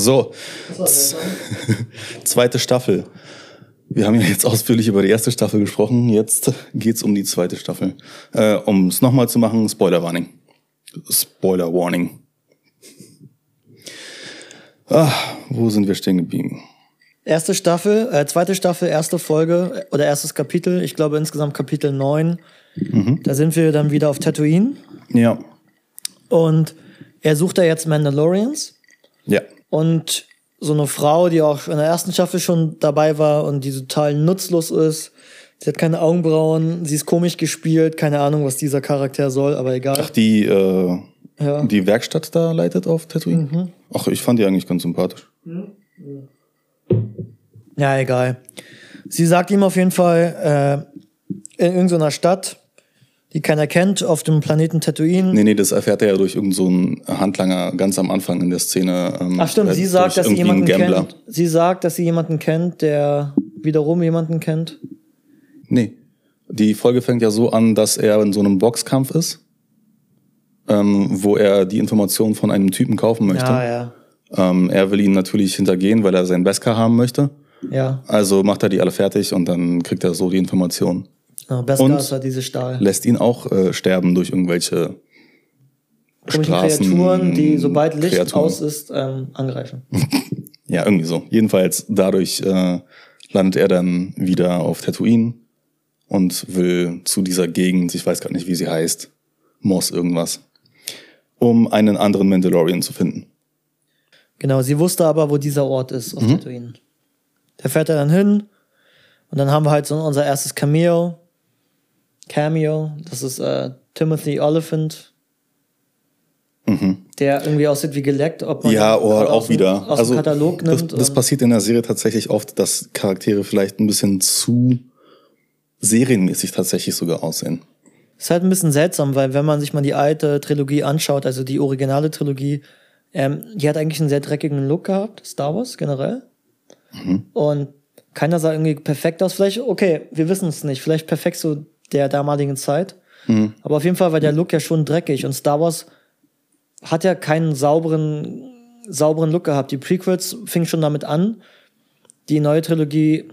So, zweite Staffel. Wir haben ja jetzt ausführlich über die erste Staffel gesprochen. Jetzt geht's um die zweite Staffel. Äh, um es nochmal zu machen, Spoiler Warning. Spoiler Warning. Ah, wo sind wir stehen geblieben? Erste Staffel, äh, zweite Staffel, erste Folge oder erstes Kapitel. Ich glaube insgesamt Kapitel 9. Da sind wir dann wieder auf Tatooine. Ja. Und er sucht da jetzt Mandalorians. Und so eine Frau, die auch in der ersten Staffel schon dabei war und die total nutzlos ist. Sie hat keine Augenbrauen, sie ist komisch gespielt, keine Ahnung, was dieser Charakter soll, aber egal. Ach, die, äh, Ja. die Werkstatt da leitet auf Tatooine? Ach, ich fand die eigentlich ganz sympathisch. Ja, egal. Sie sagt ihm auf jeden Fall, äh, in irgendeiner Stadt, die keiner kennt, auf dem Planeten Tatooine. Nee, nee, das erfährt er ja durch irgendeinen so Handlanger ganz am Anfang in der Szene. Ähm, Ach stimmt, äh, sie sagt, dass sie jemanden kennt. Sie sagt, dass sie jemanden kennt, der wiederum jemanden kennt. Nee. Die Folge fängt ja so an, dass er in so einem Boxkampf ist, ähm, wo er die Informationen von einem Typen kaufen möchte. Ja, ja. Ähm, er will ihn natürlich hintergehen, weil er seinen Beskar haben möchte. Ja, Also macht er die alle fertig und dann kriegt er so die Informationen. Ja Beskar Und- ist halt diese Stahl. Lässt ihn auch äh, sterben durch irgendwelche Straßen. Kreaturen, die sobald Licht Kreaturen. aus ist, ähm, angreifen. Ja, irgendwie so. Jedenfalls dadurch äh, landet er dann wieder auf Tatooine und will zu dieser Gegend, ich weiß gar nicht, wie sie heißt, Moss irgendwas, um einen anderen Mandalorian zu finden. Genau, sie wusste aber, wo dieser Ort ist Mhm. auf Tatooine. Da fährt er dann hin und dann haben wir halt so unser erstes Cameo. Cameo, das ist äh, Timothy Oliphant. Der irgendwie aussieht wie geleckt, ob man Mhm. Ja, oder aus auch dem- wieder. aus also dem Katalog das, nimmt. das und- passiert in der Serie tatsächlich oft, dass Charaktere vielleicht ein bisschen zu serienmäßig tatsächlich sogar aussehen. Ist halt ein bisschen seltsam, weil wenn man sich mal die alte Trilogie anschaut, also die originale Trilogie, ähm, die hat eigentlich einen sehr dreckigen Look gehabt, Star Wars generell. Und keiner sah irgendwie perfekt aus. Vielleicht, okay, wir wissen es nicht, vielleicht perfekt zu der damaligen Zeit. Aber auf jeden Fall war der Look ja schon dreckig und Star Wars hat ja keinen sauberen, sauberen Look gehabt. Die Prequels fingen schon damit an. Die neue Trilogie,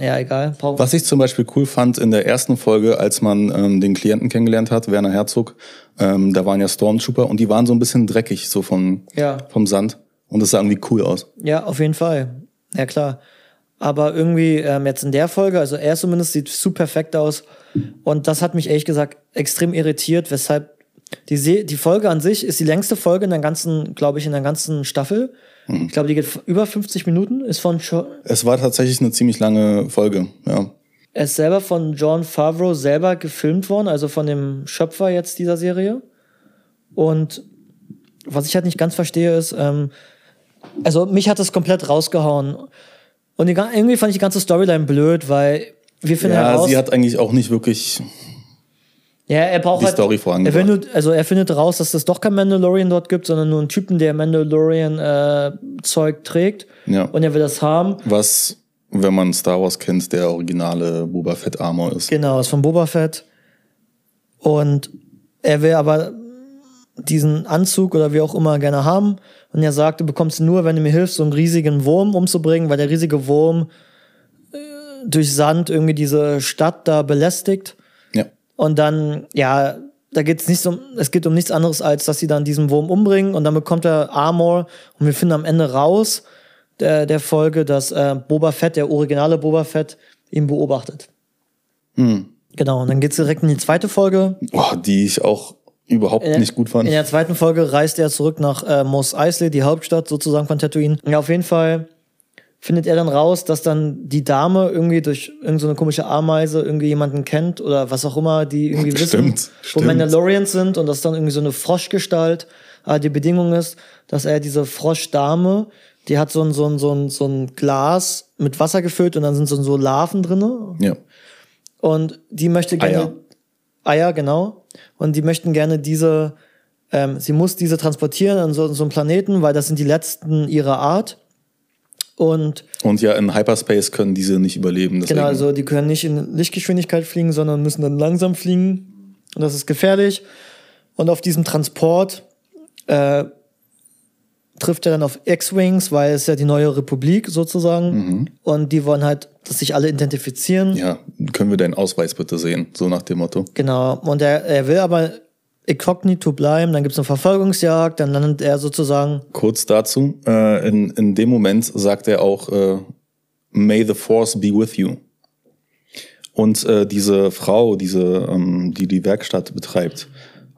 ja, egal. Was ich zum Beispiel cool fand in der ersten Folge, als man ähm, den Klienten kennengelernt hat, Werner Herzog, ähm, da waren ja Stormtrooper und die waren so ein bisschen dreckig, so vom, Ja. vom Sand. Und das sah irgendwie cool aus. Ja, auf jeden Fall. Ja, klar. Aber irgendwie ähm, jetzt in der Folge, also er zumindest sieht super perfekt aus. Und das hat mich ehrlich gesagt extrem irritiert, weshalb die, Se die Folge an sich ist die längste Folge in der ganzen, glaube ich, in der ganzen Staffel. Ich glaube, die geht über 50 Minuten, ist von jo Es war tatsächlich eine ziemlich lange Folge, ja. er ist selber von John Favreau selber gefilmt worden, also von dem Schöpfer jetzt dieser Serie. Und was ich halt nicht ganz verstehe, ist, ähm, also mich hat das komplett rausgehauen. Und die, irgendwie fand ich die ganze Storyline blöd, weil wir finden Ja, heraus, sie hat eigentlich auch nicht wirklich. ja, er braucht die halt, Story er vorangebracht. findet, also er findet raus, dass es doch kein Mandalorian dort gibt, sondern nur einen Typen, der Mandalorian äh, trägt. Ja. Und er will das haben. Was, wenn man Star Wars kennt, der originale Boba Fett Armor ist. Genau, ist von Boba Fett. Und er will aber diesen Anzug oder wie auch immer gerne haben. Und er sagt, du bekommst ihn nur, wenn du mir hilfst, so einen riesigen Wurm umzubringen, weil der riesige Wurm durch Sand irgendwie diese Stadt da belästigt. Ja. Und dann, ja, da geht's nicht um, es geht um nichts anderes, als dass sie dann diesen Wurm umbringen und dann bekommt er Armor und wir finden am Ende raus der, der Folge, dass äh, Boba Fett, der originale Boba Fett, ihn beobachtet. Genau, und dann geht's direkt in die zweite Folge. Oh, die ich auch überhaupt der- nicht gut fand. In der zweiten Folge reist er zurück nach äh, Mos Eisley, die Hauptstadt sozusagen von Tatooine. Ja, auf jeden Fall findet er dann raus, dass dann die Dame irgendwie durch irgendeine so komische Ameise irgendwie jemanden kennt oder was auch immer, die irgendwie wissen, Stimmt, wo stimmt. Mandalorians sind und das ist dann irgendwie so eine Froschgestalt. Aber die Bedingung ist, dass er diese Froschdame, die hat so ein, so ein, so ein, so ein Glas mit Wasser gefüllt und dann sind so, so Larven drinne Ja. und die möchte gerne Eier. Eier, genau. Und die möchten gerne diese, ähm, sie muss diese transportieren an so, so einen Planeten, weil das sind die letzten ihrer Art. Und Und ja, in Hyperspace können diese nicht überleben. Deswegen. genau, also die können nicht in Lichtgeschwindigkeit fliegen, sondern müssen dann langsam fliegen. Und das ist gefährlich. Und auf diesem Transport äh, trifft er dann auf X-Wings, weil es ja die neue Republik sozusagen. Und die wollen halt, dass sich alle identifizieren. Ja, können wir deinen Ausweis bitte sehen? So nach dem Motto. Genau. Und er, er will aber inkognito bleiben, dann gibt es eine Verfolgungsjagd, dann landet er sozusagen. Kurz dazu, äh, in, in dem Moment sagt er auch, äh, May the Force be with you. Und äh, diese Frau, diese, ähm, die die Werkstatt betreibt,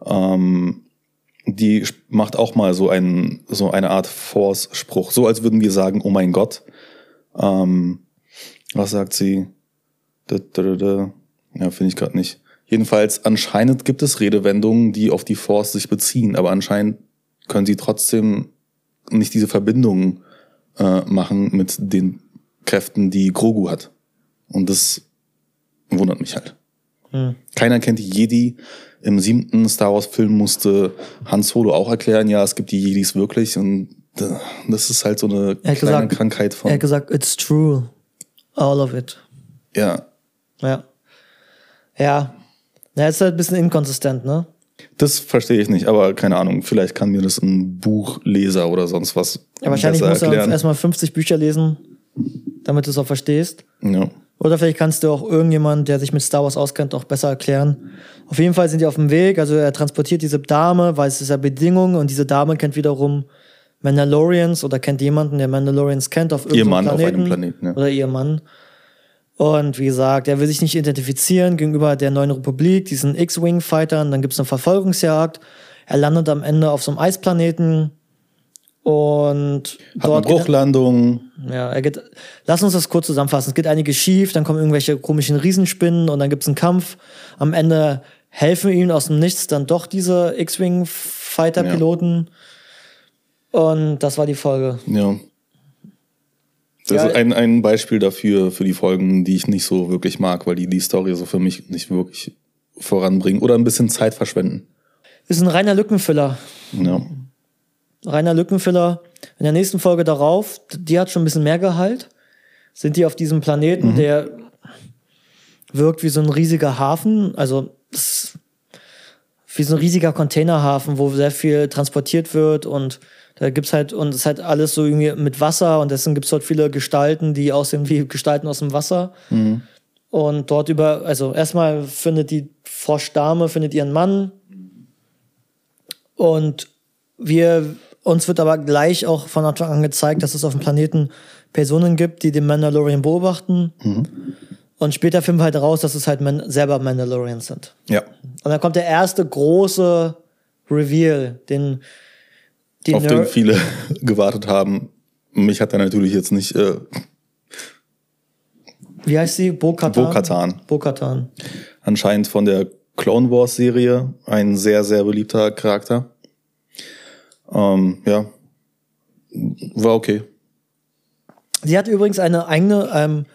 ähm, die macht auch mal so, einen, so eine Art Force-Spruch. So als würden wir sagen, oh mein Gott. Ähm, was sagt sie? Da, da, da, da. Ja, finde ich gerade nicht. Jedenfalls, anscheinend gibt es Redewendungen, die auf die Force sich beziehen, aber anscheinend können sie trotzdem nicht diese Verbindung äh, machen mit den Kräften, die Grogu hat. Und das wundert mich halt. Keiner kennt die Jedi. Im siebten Star Wars Film musste Han Solo auch erklären, ja, es gibt die Jedis wirklich und äh, das ist halt so eine Er kleine gesagt- Krankheit Er von, hat gesagt, it's true. All of it. ja. Ja. Ja. Ja, ist halt ein bisschen inkonsistent, ne? Das verstehe ich nicht, aber keine Ahnung, vielleicht kann mir das ein Buchleser oder sonst was Ja, wahrscheinlich musst du erklären. erstmal 50 Bücher lesen, damit du es auch verstehst. Ja. Oder vielleicht kannst du auch irgendjemand, der sich mit Star Wars auskennt, auch besser erklären. Auf jeden Fall sind die auf dem Weg. Also er transportiert diese Dame, weil es ist ja Bedingung und diese Dame kennt wiederum Mandalorians oder kennt jemanden, der Mandalorians kennt auf Ihr irgendeinem Mann auf Planeten. einem Planeten, ja. Oder ihr Mann. Und wie gesagt, er will sich nicht identifizieren gegenüber der neuen Republik, diesen X-Wing-Fightern. Dann gibt es eine Verfolgungsjagd. Er landet am Ende auf so einem Eisplaneten. Und Hat eine Bruchlandung. ja, er geht. Lass uns das kurz zusammenfassen. Es geht einiges schief, dann kommen irgendwelche komischen Riesenspinnen und dann gibt's einen Kampf. Am Ende helfen ihm aus dem Nichts dann doch diese X-Wing-Fighter-Piloten. Und das war die Folge. Ja. Das Ja. ist ein, ein Beispiel dafür, für die Folgen, die ich nicht so wirklich mag, weil die die Story so für mich nicht wirklich voranbringen oder ein bisschen Zeit verschwenden. Ist ein reiner Lückenfüller. Ja. Reiner Lückenfüller. In der nächsten Folge darauf, die hat schon ein bisschen mehr Gehalt. Sind die auf diesem Planeten, der wirkt wie so ein riesiger Hafen. Also wie so ein riesiger Containerhafen, wo sehr viel transportiert wird und da gibt's halt, und es ist halt alles so irgendwie mit Wasser und deswegen gibt's dort viele Gestalten, die aussehen wie Gestalten aus dem Wasser. Und dort über, also erstmal findet die Froschdame, findet ihren Mann. Und wir, uns wird aber gleich auch von Anfang an gezeigt, dass es auf dem Planeten Personen gibt, die den Mandalorian beobachten. Und später finden wir halt raus, dass es halt Man selber Mandalorians sind. Ja. Und dann kommt der erste große Reveal, den die Auf den Ner- viele gewartet haben. Mich hat er natürlich jetzt nicht äh, wie heißt sie? Bo-Katan. Bo-Katan. Bo-Katan. anscheinend von der Clone Wars Serie ein sehr, sehr beliebter Charakter. Ähm, ja. War okay. Sie hat übrigens eine eigene, ähm,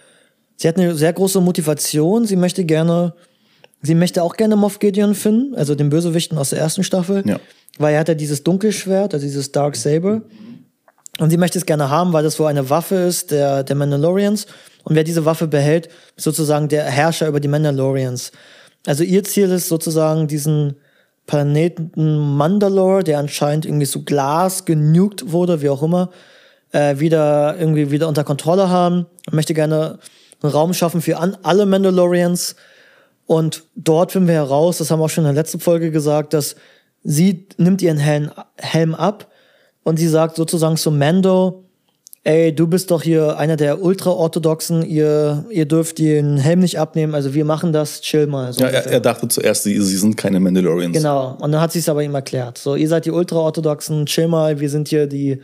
sie hat eine sehr große Motivation. Sie möchte gerne, sie möchte auch gerne Moff Gideon finden, also den Bösewichten aus der ersten Staffel. Ja. Weil er hat ja dieses Dunkelschwert, also dieses Dark Saber. Und sie möchte es gerne haben, weil das wohl eine Waffe ist der, der Mandalorians. Und wer diese Waffe behält, ist sozusagen der Herrscher über die Mandalorians. Also ihr Ziel ist sozusagen diesen Planeten Mandalore, der anscheinend irgendwie so Glas genugt wurde, wie auch immer, äh, wieder irgendwie wieder unter Kontrolle haben. Man möchte gerne einen Raum schaffen für an, alle Mandalorians. Und dort finden wir heraus, das haben wir auch schon in der letzten Folge gesagt, dass sie nimmt ihren Helm, Helm ab und sie sagt sozusagen zu Mando, ey, du bist doch hier einer der Ultra-Orthodoxen, ihr, ihr dürft den Helm nicht abnehmen, also wir machen das, chill mal. So Ja, er, er dachte zuerst, sie, sie sind keine Mandalorians. Genau. Und dann hat sie es aber ihm erklärt. So, ihr seid die Ultraorthodoxen, chill mal, wir sind hier die,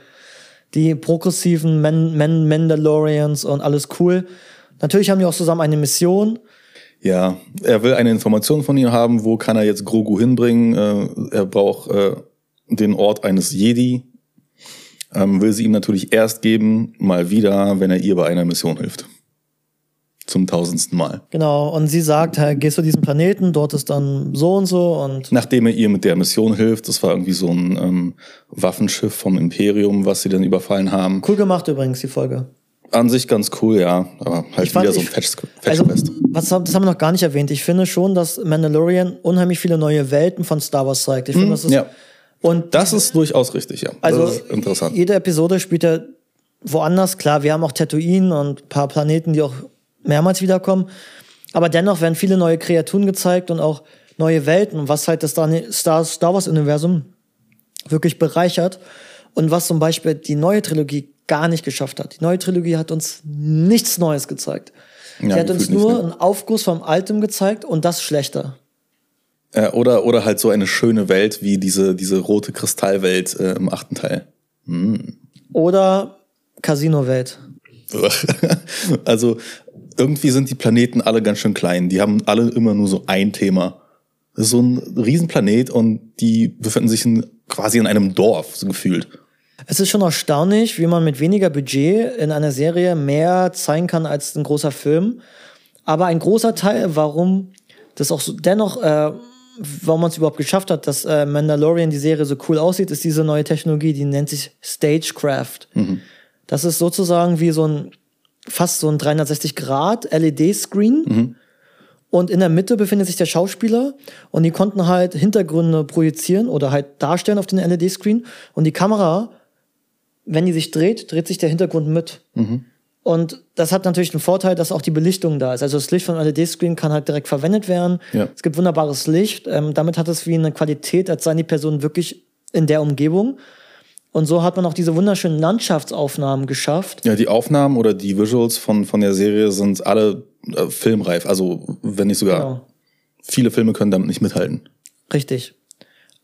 die progressiven Man Man Mandalorians und alles cool. Natürlich haben die auch zusammen eine Mission. Ja, er will eine Information von ihr haben, wo kann er jetzt Grogu hinbringen. Äh, er braucht äh, den Ort eines Jedi. Ähm, will sie ihm natürlich erst geben, mal wieder, wenn er ihr bei einer Mission hilft. Zum tausendsten Mal. Genau. Und sie sagt, hey, gehst du diesen Planeten, dort ist dann so und so und Nachdem er ihr mit der Mission hilft, das war irgendwie so ein ähm, Waffenschiff vom Imperium, was sie dann überfallen haben. cool gemacht übrigens, die Folge. An sich ganz cool, ja, aber halt Ich fand- wieder so ein Also, Fetchquest. was, das haben wir noch gar nicht erwähnt. Ich finde schon, dass Mandalorian unheimlich viele neue Welten von Star Wars zeigt. Ich finde, das ist ja. Und Das ist durchaus richtig, ja. also interessant. jede Episode spielt ja woanders. Klar, wir haben auch Tatooine und ein paar Planeten, die auch mehrmals wiederkommen. Aber dennoch werden viele neue Kreaturen gezeigt und auch neue Welten, was halt das Star, Star Wars-Universum wirklich bereichert. Und was zum Beispiel die neue Trilogie gar nicht geschafft hat. Die neue Trilogie hat uns nichts Neues gezeigt. Ja, Sie hat uns gefühlt nicht, nur ne? einen Aufguss vom Altem gezeigt und das schlechter. Äh, oder, oder halt so eine schöne Welt wie diese, diese rote Kristallwelt äh, im achten Teil. Oder Casino-Welt. also irgendwie sind die Planeten alle ganz schön klein. Die haben alle immer nur so ein Thema. Das ist so ein Riesenplanet und die befinden sich in, quasi in einem Dorf, so gefühlt. Es ist schon erstaunlich, wie man mit weniger Budget in einer Serie mehr zeigen kann als ein großer Film. Aber ein großer Teil, warum das auch so, dennoch, äh, warum man es überhaupt geschafft hat, dass äh, Mandalorian die Serie so cool aussieht, ist diese neue Technologie, die nennt sich Stagecraft. Das ist sozusagen wie so ein fast so ein 360 Grad LED-Screen. Und in der Mitte befindet sich der Schauspieler und die konnten halt Hintergründe projizieren oder halt darstellen auf den LED-Screen. Und die Kamera, wenn die sich dreht, dreht sich der Hintergrund mit. Und das hat natürlich den Vorteil, dass auch die Belichtung da ist. Also das Licht vom LED-Screen kann halt direkt verwendet werden. Ja. Es gibt wunderbares Licht. Ähm, damit hat es wie eine Qualität, als seien die Personen wirklich in der Umgebung. Und so hat man auch diese wunderschönen Landschaftsaufnahmen geschafft. Ja, die Aufnahmen oder die Visuals von, von der Serie sind alle äh, filmreif. Also, wenn nicht sogar Genau. viele Filme können damit nicht mithalten. Richtig.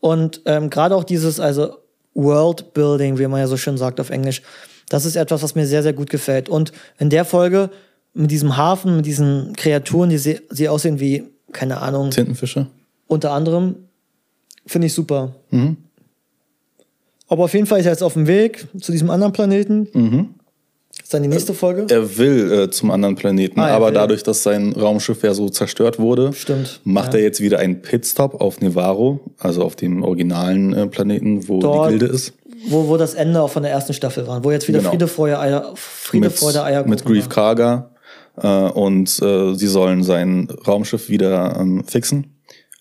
Und ähm, gerade auch dieses, also World Building, wie man ja so schön sagt auf Englisch, das ist etwas, was mir sehr, sehr gut gefällt. Und in der Folge mit diesem Hafen, mit diesen Kreaturen, die sie, sie aussehen wie, keine Ahnung, Tintenfische? unter anderem, finde ich super. Aber auf jeden Fall ist er jetzt auf dem Weg zu diesem anderen Planeten. Das ist dann die nächste Folge. Er will äh, zum anderen Planeten, Ah, er aber will. dadurch, dass sein Raumschiff ja so zerstört wurde, Stimmt, macht ja. er jetzt wieder einen Pitstop auf Nevarro, also auf dem originalen äh, Planeten, wo Dort- die Gilde ist. Wo, wo das Ende auch von der ersten Staffel war. Wo jetzt wieder Genau. Friede, Freude, Eier, Friede, Freude, Eierkuchen mit Grief. Karga äh, und äh, sie sollen sein Raumschiff wieder ähm, fixen.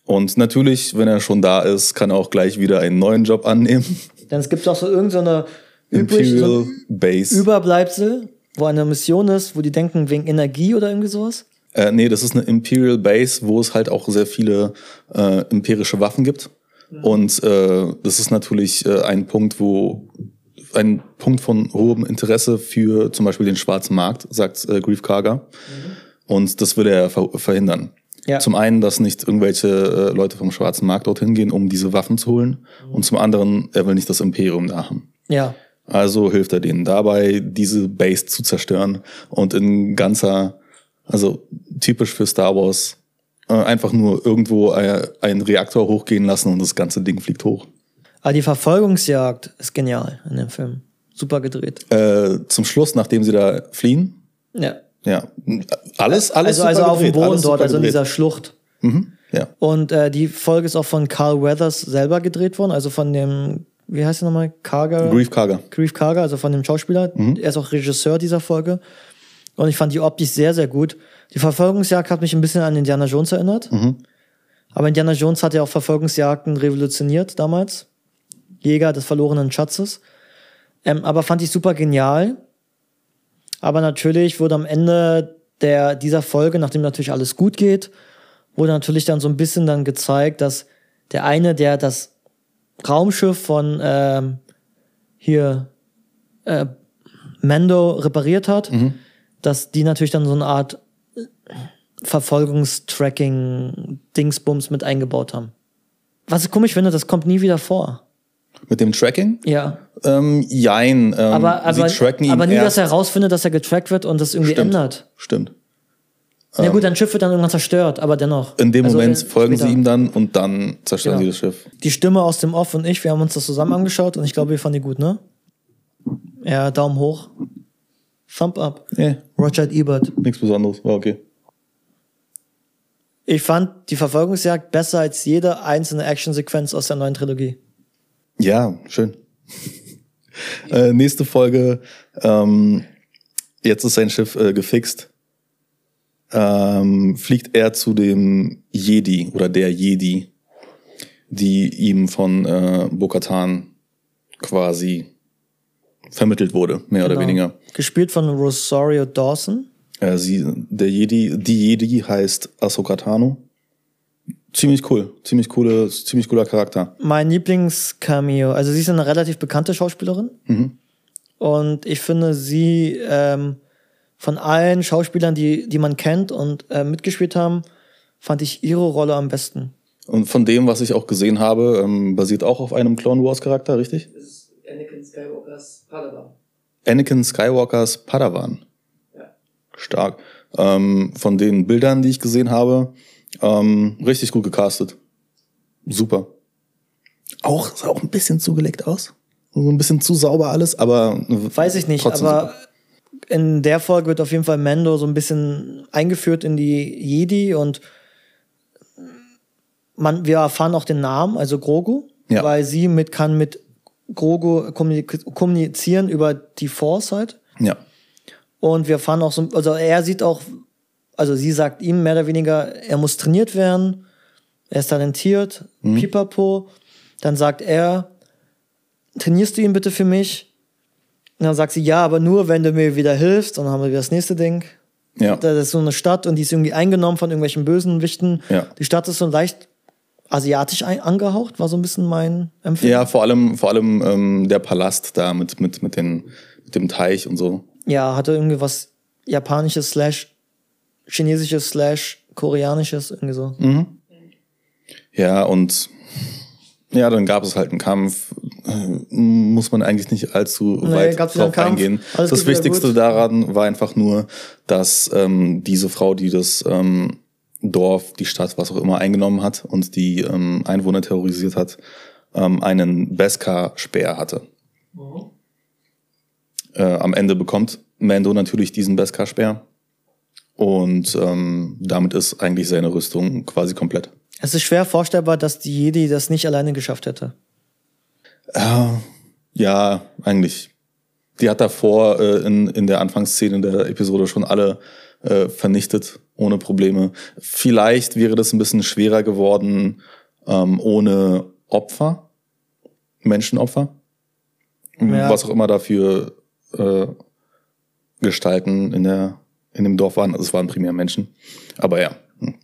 Und natürlich, wenn er schon da ist, kann er auch gleich wieder einen neuen Job annehmen. Denn es gibt auch so irgendeine so übrig, so Imperial Base. Überbleibsel, wo eine Mission ist, wo die denken wegen Energie oder irgendwie sowas. Äh, nee, das ist eine Imperial Base, wo es halt auch sehr viele äh, imperische Waffen gibt. Und äh, das ist natürlich äh, ein Punkt, wo ein Punkt von hohem Interesse für zum Beispiel den schwarzen Markt, sagt äh, Grief Karga. Und das will er ver verhindern. Ja. Zum einen, dass nicht irgendwelche äh, Leute vom schwarzen Markt dorthin gehen, um diese Waffen zu holen. Und zum anderen, er will nicht das Imperium da haben. Ja. Also hilft er denen dabei, diese Base zu zerstören und in ganzer, also typisch für Star Wars, äh, einfach nur irgendwo äh, einen Reaktor hochgehen lassen und das ganze Ding fliegt hoch. Aber die Verfolgungsjagd ist genial in dem Film. Super gedreht. Äh, zum Schluss, nachdem sie da fliehen, Ja. ja, alles, alles Also, also auf dem Boden dort, also in dieser Schlucht. ja. Und äh, die Folge ist auch von Carl Weathers selber gedreht worden, also von dem, wie heißt er nochmal? Karga? Grief Karga. Grief Karga, also von dem Schauspieler. Er ist auch Regisseur dieser Folge. Und ich fand die optisch sehr, sehr gut. Die Verfolgungsjagd hat mich ein bisschen an Indiana Jones erinnert. Aber Indiana Jones hat ja auch Verfolgungsjagden revolutioniert damals. Jäger des verlorenen Schatzes. Ähm, aber fand ich super genial. Aber natürlich wurde am Ende der, dieser Folge, nachdem natürlich alles gut geht, wurde natürlich dann so ein bisschen dann gezeigt, dass der eine, der das Raumschiff von ähm, hier äh, Mando repariert hat, dass die natürlich dann so eine Art äh, Verfolgungstracking-Dingsbums mit eingebaut haben. Was ich komisch finde, das kommt nie wieder vor. Mit dem Tracking? Ja. Ähm, jein. Ähm, Aber, aber, sie tracken ihn aber nie, erst. dass er rausfindet, dass er getrackt wird und das irgendwie Stimmt. ändert. Stimmt. Na gut, dein Schiff wird dann irgendwann zerstört, aber dennoch. In dem Also, Moment folgen später. sie ihm dann und dann zerstören Genau. sie das Schiff. Die Stimme aus dem Off und ich, wir haben uns das zusammen angeschaut und ich glaube, wir fanden die gut, ne? Ja, Daumen hoch. Thumb up. Nee, Roger Ebert. nichts Besonderes. War okay. Ich fand die Verfolgungsjagd besser als jede einzelne Actionsequenz aus der neuen Trilogie. Ja, schön. äh, nächste Folge. Ähm, jetzt ist sein Schiff äh, gefixt. Ähm, fliegt er zu dem Jedi oder der Jedi. die ihm von äh, Bokatan quasi vermittelt wurde, mehr oder Genau. weniger. Gespielt von Rosario Dawson. Äh, sie, der Jedi, die Jedi heißt Ahsoka Tano. Ziemlich cool, ziemlich coole, ziemlich cooler Charakter. Mein Lieblingscameo. Also sie ist eine relativ bekannte Schauspielerin. Mhm. Und ich finde sie ähm, von allen Schauspielern, die, die man kennt und äh, mitgespielt haben, fand ich ihre Rolle am besten. Und von dem, was ich auch gesehen habe, ähm, basiert auch auf einem Clone Wars Charakter, richtig? Das ist Anakin Skywalkers Padawan. Anakin Skywalkers Padawan. Ja. Stark. Ähm, von den Bildern, die ich gesehen habe, ähm, richtig gut gecastet. Super. Auch sah auch ein bisschen zugeleckt aus. So ein bisschen zu sauber alles, aber Weiß ich nicht, aber super. In der Folge wird auf jeden Fall Mando so ein bisschen eingeführt in die Jedi und man, wir erfahren auch den Namen, also Grogu, Ja. weil sie mit kann mit Grogu kommunizieren über die Force halt. Ja. Und wir erfahren auch so, also er sieht auch, also sie sagt ihm mehr oder weniger, er muss trainiert werden, er ist talentiert, pipapo. Dann sagt er, trainierst du ihn bitte für mich? Und dann sagt sie, ja, aber nur, wenn du mir wieder hilfst. Und dann haben wir wieder das nächste Ding. Ja. Das ist so eine Stadt und die ist irgendwie eingenommen von irgendwelchen bösen Wichten. Ja. Die Stadt ist so leicht asiatisch angehaucht, war so ein bisschen mein Empfinden. Ja, vor allem, vor allem ähm, der Palast da mit, mit, mit, den, mit dem Teich und so. Ja, hatte irgendwie was japanisches slash chinesisches slash koreanisches, irgendwie so. Ja, und ja, dann gab es halt einen Kampf. Äh, Muss man eigentlich nicht allzu Nee, weit drauf eingehen. Alles das Wichtigste daran war einfach nur, dass ähm, diese Frau, die das ähm, Dorf, die Stadt, was auch immer eingenommen hat und die ähm, Einwohner terrorisiert hat, ähm, einen Beskar-Speer hatte. Äh, am Ende bekommt Mando natürlich diesen Beskar-Speer. Und ähm, damit ist eigentlich seine Rüstung quasi komplett. Es ist schwer vorstellbar, dass die Jedi das nicht alleine geschafft hätte. Ja, ja, eigentlich. Die hat davor äh, in, in der Anfangsszene der Episode schon alle äh, vernichtet, ohne Probleme. Vielleicht wäre das ein bisschen schwerer geworden ähm, ohne Opfer, Menschenopfer, Ja. was auch immer dafür äh, Gestalten in der in dem Dorf waren. Also es waren primär Menschen, aber ja. Hm.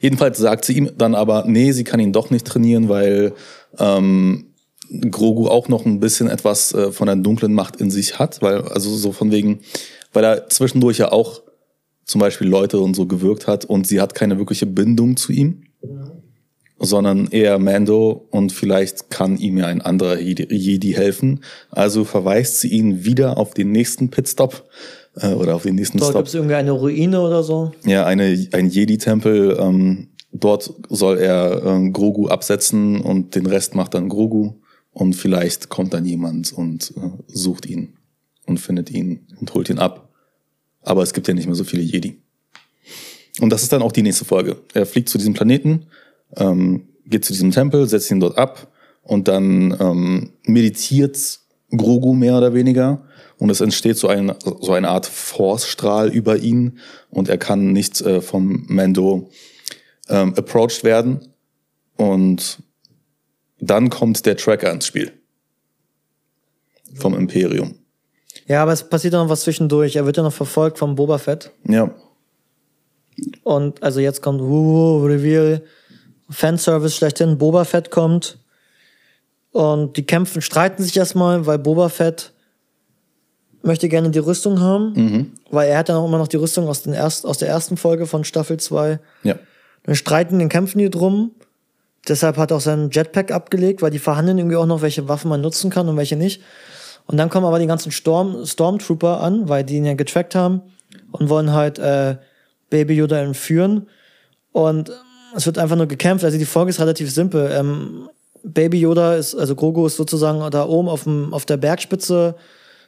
Jedenfalls sagt sie ihm dann aber, nee, sie kann ihn doch nicht trainieren, weil ähm, Grogu auch noch ein bisschen etwas äh, von der dunklen Macht in sich hat, weil, also so von wegen, weil er zwischendurch ja auch zum Beispiel Leute und so gewirkt hat und sie hat keine wirkliche Bindung zu ihm, sondern eher Mando und vielleicht kann ihm ja ein anderer Jedi, helfen. Also verweist sie ihn wieder auf den nächsten Pitstop äh, oder auf den nächsten Dort Stop. gibt es irgendwie eine Ruine oder so. Ja, eine, ein Jedi-Tempel. Ähm, dort soll er ähm, Grogu absetzen und den Rest macht dann Grogu. Und vielleicht kommt dann jemand und äh, sucht ihn und findet ihn und holt ihn ab. Aber es gibt ja nicht mehr so viele Jedi. Und das ist dann auch die nächste Folge. Er fliegt zu diesem Planeten, ähm, geht zu diesem Tempel, setzt ihn dort ab und dann ähm, meditiert Grogu mehr oder weniger und es entsteht so, ein, so eine Art Force-Strahl über ihn und er kann nicht äh, vom Mando ähm, approached werden und dann kommt der Tracker ins Spiel vom Imperium. Ja, aber es passiert noch was zwischendurch. Er wird ja noch verfolgt vom Boba Fett. Ja, Und also jetzt kommt uh, Reveal, Fanservice schlechthin, Boba Fett kommt. Und die kämpfen, streiten sich erstmal, weil Boba Fett möchte gerne die Rüstung haben. Weil er hat dann auch immer noch die Rüstung aus, den erst, aus der ersten Folge von Staffel 2. ja, Dann streiten, den kämpfen die drum. Deshalb hat er auch seinen Jetpack abgelegt, weil die verhandeln irgendwie auch noch, welche Waffen man nutzen kann und welche nicht. Und dann kommen aber die ganzen Storm, Stormtrooper an, weil die ihn ja getrackt haben und wollen halt äh, Baby Yoda entführen. Und ähm, es wird einfach nur gekämpft. Also die Folge ist relativ simpel. Ähm, Baby Yoda ist, also Grogu ist sozusagen da oben auf, dem, auf der Bergspitze,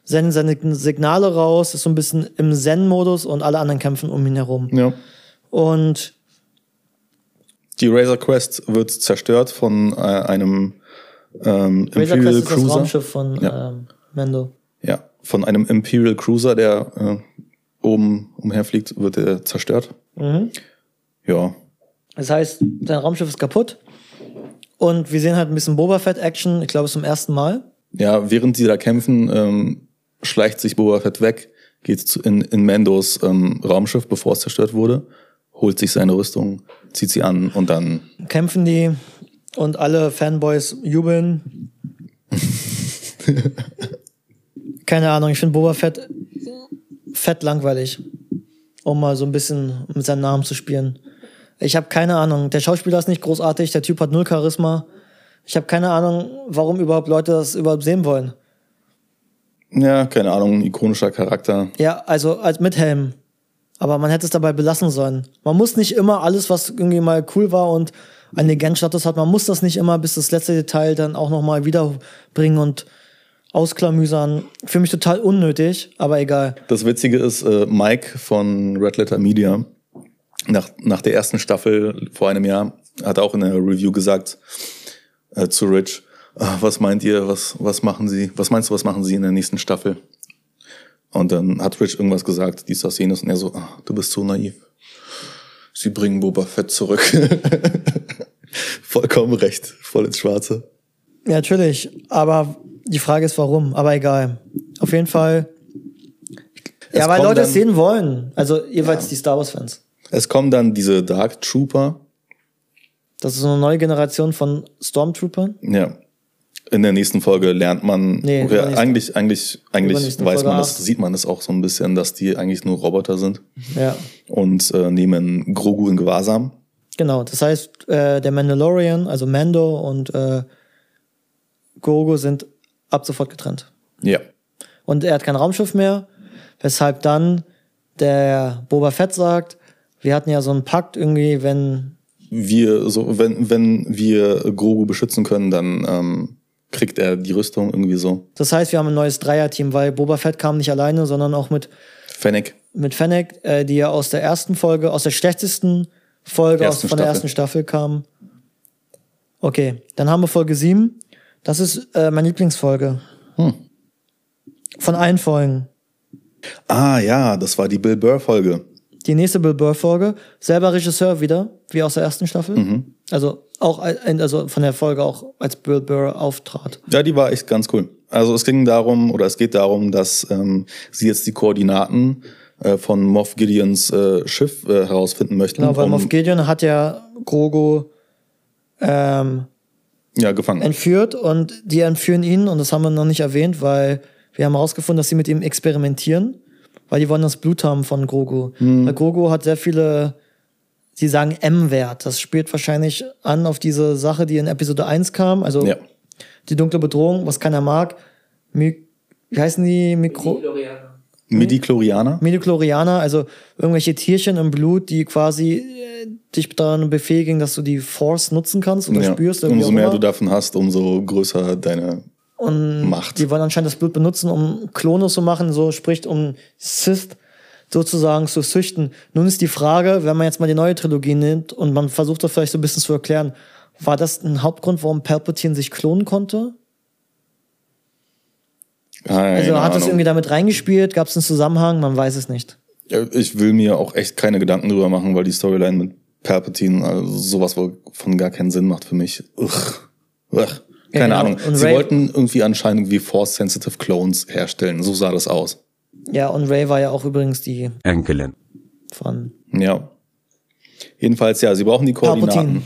sendet seine Signale raus, ist so ein bisschen im Zen-Modus und alle anderen kämpfen um ihn herum. ja. Und Die Razor Quest wird zerstört von äh, einem ähm, Razor Imperial Quest ist das Cruiser. Raumschiff von Ja. ähm, Mando. Ja, von einem Imperial Cruiser, der äh, oben umherfliegt, wird er zerstört. Mhm. Ja, Das heißt, sein Raumschiff ist kaputt Und wir sehen halt ein bisschen Boba Fett Action, ich glaube zum ersten Mal. Ja, während die da kämpfen, ähm, schleicht sich Boba Fett weg, geht in, in Mandos ähm, Raumschiff, bevor es zerstört wurde, holt sich seine Rüstung, zieht sie an und dann Kämpfen die und alle Fanboys jubeln. Keine Ahnung, ich finde Boba Fett fett langweilig, um mal so ein bisschen mit seinem Namen zu spielen. Ich habe keine Ahnung. Der Schauspieler ist nicht großartig, der Typ hat null Charisma. Ich habe keine Ahnung, warum überhaupt Leute das überhaupt sehen wollen. Ja, keine Ahnung, ikonischer Charakter. Ja, also als mit Helm. Aber man hätte es dabei belassen sollen. Man muss nicht immer alles, was irgendwie mal cool war und einen Legendstatus hat, man muss das nicht immer bis das letzte Detail dann auch nochmal wiederbringen und ausklamüsern. Für mich total unnötig, aber egal. Das Witzige ist, äh, Mike von Red Letter Media, nach, nach der ersten Staffel vor einem Jahr, hat auch in der Review gesagt äh, zu Rich, was meint ihr, was, was machen sie, was meinst du, was machen sie in der nächsten Staffel? Und dann hat Rich irgendwas gesagt, dies, das, jenes, und er so, ah, du bist so naiv. Sie bringen Boba Fett zurück. Vollkommen recht, voll ins Schwarze. Ja, natürlich. Aber die Frage ist, warum. Aber egal. Auf jeden Fall. Es ja, weil Leute es sehen wollen. Also jeweils die Star Wars-Fans. Es kommen dann diese Dark Trooper, Das ist so eine neue Generation von Stormtroopern. Ja. In der nächsten Folge lernt man, Nee, übernächste. eigentlich, eigentlich, eigentlich weiß Folge man das, sieht man es auch so ein bisschen, dass die eigentlich nur Roboter sind Ja. und äh, nehmen Grogu in Gewahrsam. Genau. Das heißt, äh, der Mandalorian, also Mando und äh, Grogu sind ab sofort getrennt. Ja. Und er hat kein Raumschiff mehr, weshalb dann der Boba Fett sagt, wir hatten ja so einen Pakt irgendwie, wenn Wir, so, wenn, wenn wir Grogu beschützen können, dann ähm, kriegt er die Rüstung irgendwie so. Das heißt, wir haben ein neues Dreierteam, weil Boba Fett kam nicht alleine, sondern auch mit, Fennec. mit Fennec, äh, die ja aus der ersten Folge, aus der schlechtesten Folge aus, von der Staffel. ersten Staffel kam. Okay, dann haben wir Folge 7. Das ist äh, meine Lieblingsfolge. Hm. Von allen Folgen. Ah ja, das war die Bill Burr Folge. Die nächste Bill Burr-Folge, selber Regisseur wieder, wie aus der ersten Staffel. Mhm. Also auch also von der Folge auch als Bill Burr auftrat. Ja, die war echt ganz cool. Also es ging darum, oder es geht darum, dass ähm, sie jetzt die Koordinaten äh, von Moff Gideons äh, Schiff äh, herausfinden möchten. Genau, weil um- Moff Gideon hat ja Grogu ähm, ja, gefangen. entführt und die entführen ihn und das haben wir noch nicht erwähnt, weil wir haben herausgefunden, dass sie mit ihm experimentieren, weil die wollen das Blut haben von Grogu. Mhm. Weil Grogu hat sehr viele, sie sagen M-Wert. Das spielt wahrscheinlich an auf diese Sache, die in Episode 1 kam, also Ja. die dunkle Bedrohung, was keiner mag. Mi wie heißen die Mikro? Midi-Chlorianer? Midichlorianer, also irgendwelche Tierchen im Blut, die quasi äh, dich daran befähigen, dass du die Force nutzen kannst oder Ja. spürst. Umso mehr immer. du davon hast, umso größer deine Und Macht. die wollen anscheinend das Blut benutzen, um Klone zu machen, so spricht um Sith sozusagen zu züchten. Nun ist die Frage, wenn man jetzt mal die neue Trilogie nimmt und man versucht das vielleicht so ein bisschen zu erklären, war das ein Hauptgrund, warum Palpatine sich klonen konnte? Keine Also hat es Ahnung. irgendwie damit reingespielt? Gab es einen Zusammenhang? Man weiß es nicht. Ja, Ich will mir auch echt keine Gedanken drüber machen, weil die Storyline mit Palpatine also sowas von gar keinen Sinn macht für mich. Ugh. Ugh. Ja, Keine genau. Ahnung. Und Sie Ray- wollten irgendwie anscheinend irgendwie Force-Sensitive Clones herstellen. So sah das aus. Ja, und Ray war ja auch übrigens die Enkelin. von. Ja. Jedenfalls, ja, sie brauchen die Koordinaten.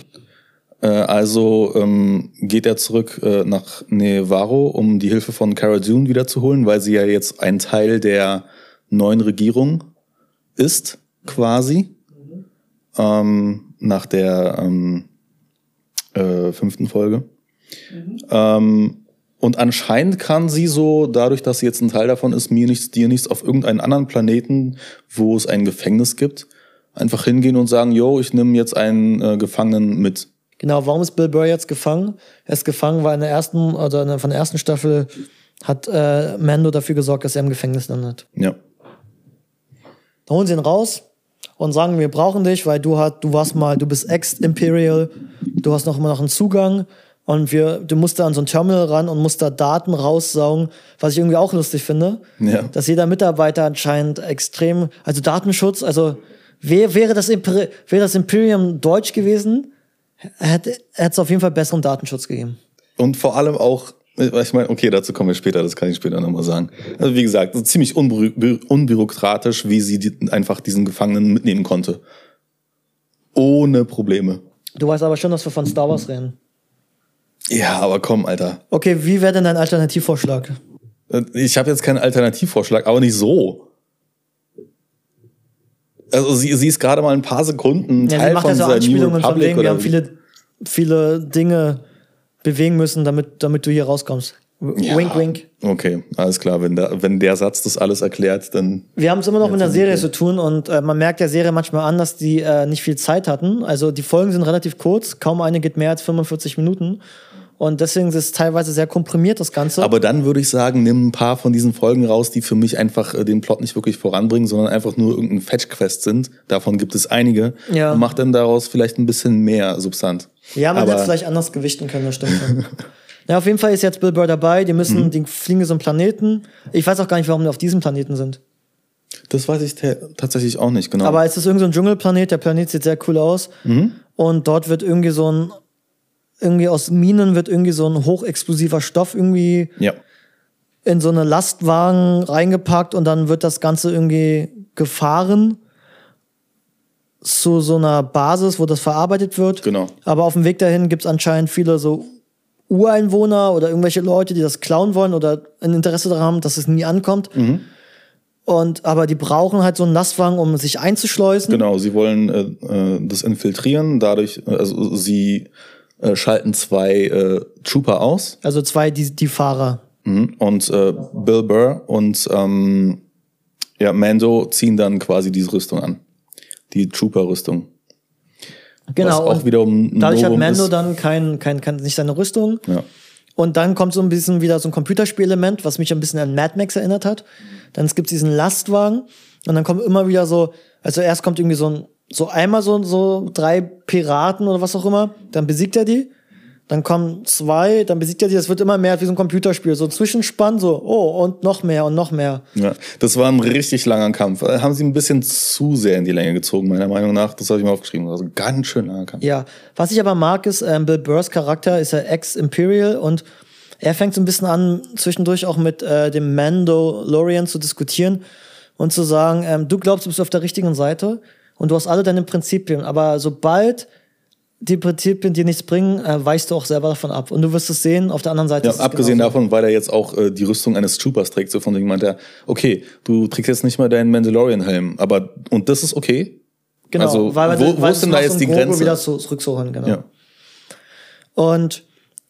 Äh, also ähm, geht er zurück äh, nach Nevarro, um die Hilfe von Cara Dune wiederzuholen, weil sie ja jetzt ein Teil der neuen Regierung ist, quasi. Ähm, nach der ähm, äh, fünften Folge. Ähm, und anscheinend kann sie so, dadurch, dass sie jetzt ein Teil davon ist, mir nichts, dir nichts, auf irgendeinen anderen Planeten, wo es ein Gefängnis gibt, einfach hingehen und sagen, yo, ich nehme jetzt einen äh, Gefangenen mit. Genau, warum ist Bill Burr jetzt gefangen? Er ist gefangen, weil in der ersten, oder in der- von der ersten Staffel hat äh, Mando dafür gesorgt, dass er im Gefängnis landet. Ja. Dann holen sie ihn raus und sagen, wir brauchen dich, weil du hat, du warst mal, du bist Ex-Imperial, du hast noch immer noch einen Zugang und wir, du musst da an so ein Terminal ran und musst da Daten raussaugen, was ich irgendwie auch lustig finde. Ja. Dass jeder Mitarbeiter anscheinend extrem, also Datenschutz, also wer, wäre das, Imper wäre das Imperium deutsch gewesen, hätte es auf jeden Fall besseren Datenschutz gegeben. Und vor allem auch, ich meine, okay, dazu kommen wir später, das kann ich später nochmal sagen. Also wie gesagt, ziemlich unbü unbürokratisch, wie sie die, einfach diesen Gefangenen mitnehmen konnte. Ohne Probleme. Du weißt aber schon, dass wir von Star Wars reden. Ja, aber komm, Alter. Okay, wie wäre denn dein Alternativvorschlag? Äh, ich habe jetzt keinen Alternativvorschlag, aber nicht so. Also sie, sie ist gerade mal ein paar Sekunden ja, Teil macht von ja so dieser New Anspielungen von Republic wegen, wir haben viele, viele Dinge bewegen müssen, damit, damit du hier rauskommst. Ja. Wink, wink. Okay, alles klar. Wenn, da, wenn der Satz das alles erklärt, dann Wir haben es immer noch mit der Serie zu tun und äh, man merkt der Serie manchmal an, dass die äh, nicht viel Zeit hatten. Also die Folgen sind relativ kurz, kaum eine geht mehr als 45 Minuten. Und deswegen ist es teilweise sehr komprimiert, das Ganze. Aber dann würde ich sagen, nimm ein paar von diesen Folgen raus, die für mich einfach äh, den Plot nicht wirklich voranbringen, sondern einfach nur irgendein Fetch-Quest sind. Davon gibt es einige. Ja. Und mach dann daraus vielleicht ein bisschen mehr Substanz. ja, man hätte es vielleicht anders gewichten können, das stimmt ja, auf jeden Fall ist jetzt Bill Burr dabei. Die müssen, Mhm. die fliegen so einen Planeten. Ich weiß auch gar nicht, warum die auf diesem Planeten sind. Das weiß ich ta- tatsächlich auch nicht genau. Aber es ist irgend so ein Dschungelplanet. Der Planet sieht sehr cool aus. Mhm. Und dort wird irgendwie so ein, irgendwie aus Minen wird irgendwie so ein hochexplosiver Stoff irgendwie ja. in so eine Lastwagen reingepackt und dann wird das Ganze irgendwie gefahren zu so einer Basis, wo das verarbeitet wird. Genau. Aber auf dem Weg dahin gibt es anscheinend viele so Ureinwohner oder irgendwelche Leute, die das klauen wollen oder ein Interesse daran haben, dass es nie ankommt. Mhm. Und aber die brauchen halt so einen Lastwagen, um sich einzuschleusen. Genau, sie wollen äh, äh, das infiltrieren, dadurch, also sie äh, schalten zwei äh, Trooper aus Also zwei, die, die Fahrer. mhm. und äh, Bill Burr und ähm, ja, Mando ziehen dann quasi diese Rüstung an. Die Trooper-Rüstung. Genau. Was auch wiederum dadurch hat Novum Mando ist. dann kein, kein, kein, nicht seine Rüstung. Ja. Und dann kommt so ein bisschen wieder so ein Computerspielelement, was mich ein bisschen an Mad Max erinnert hat. Dann es gibt diesen Lastwagen und dann kommt immer wieder so, also erst kommt irgendwie so ein, so einmal so, so drei Piraten oder was auch immer, dann besiegt er die. Dann kommen zwei, dann besiegt er die, das wird immer mehr wie so ein Computerspiel, so ein Zwischenspann, so, oh, und noch mehr und noch mehr. Ja, das war ein richtig langer Kampf. Äh, Haben sie ein bisschen zu sehr in die Länge gezogen, meiner Meinung nach. Das habe ich mir aufgeschrieben. Also ganz schön langer Kampf. Ja, was ich aber mag, ist, ähm, Bill Burrs Charakter ist ja Ex-Imperial und er fängt so ein bisschen an, zwischendurch auch mit äh, dem Mandalorian zu diskutieren und zu sagen, ähm, du glaubst, du bist auf der richtigen Seite und du hast alle deine Prinzipien, aber sobald die Prinzipien dir nichts bringen, äh, weichst du auch selber davon ab. Und du wirst es sehen, auf der anderen Seite Ja, ist es abgesehen genauso. davon, weil er jetzt auch äh, die Rüstung eines Troopers trägt, so von dem meint er, okay, du trägst jetzt nicht mal deinen Mandalorian-Helm, aber und das ist okay. Genau, also, weil, wo- wo weil ist denn da jetzt die Grenze? wieder zu, zurückzuholen, genau. Ja. Und,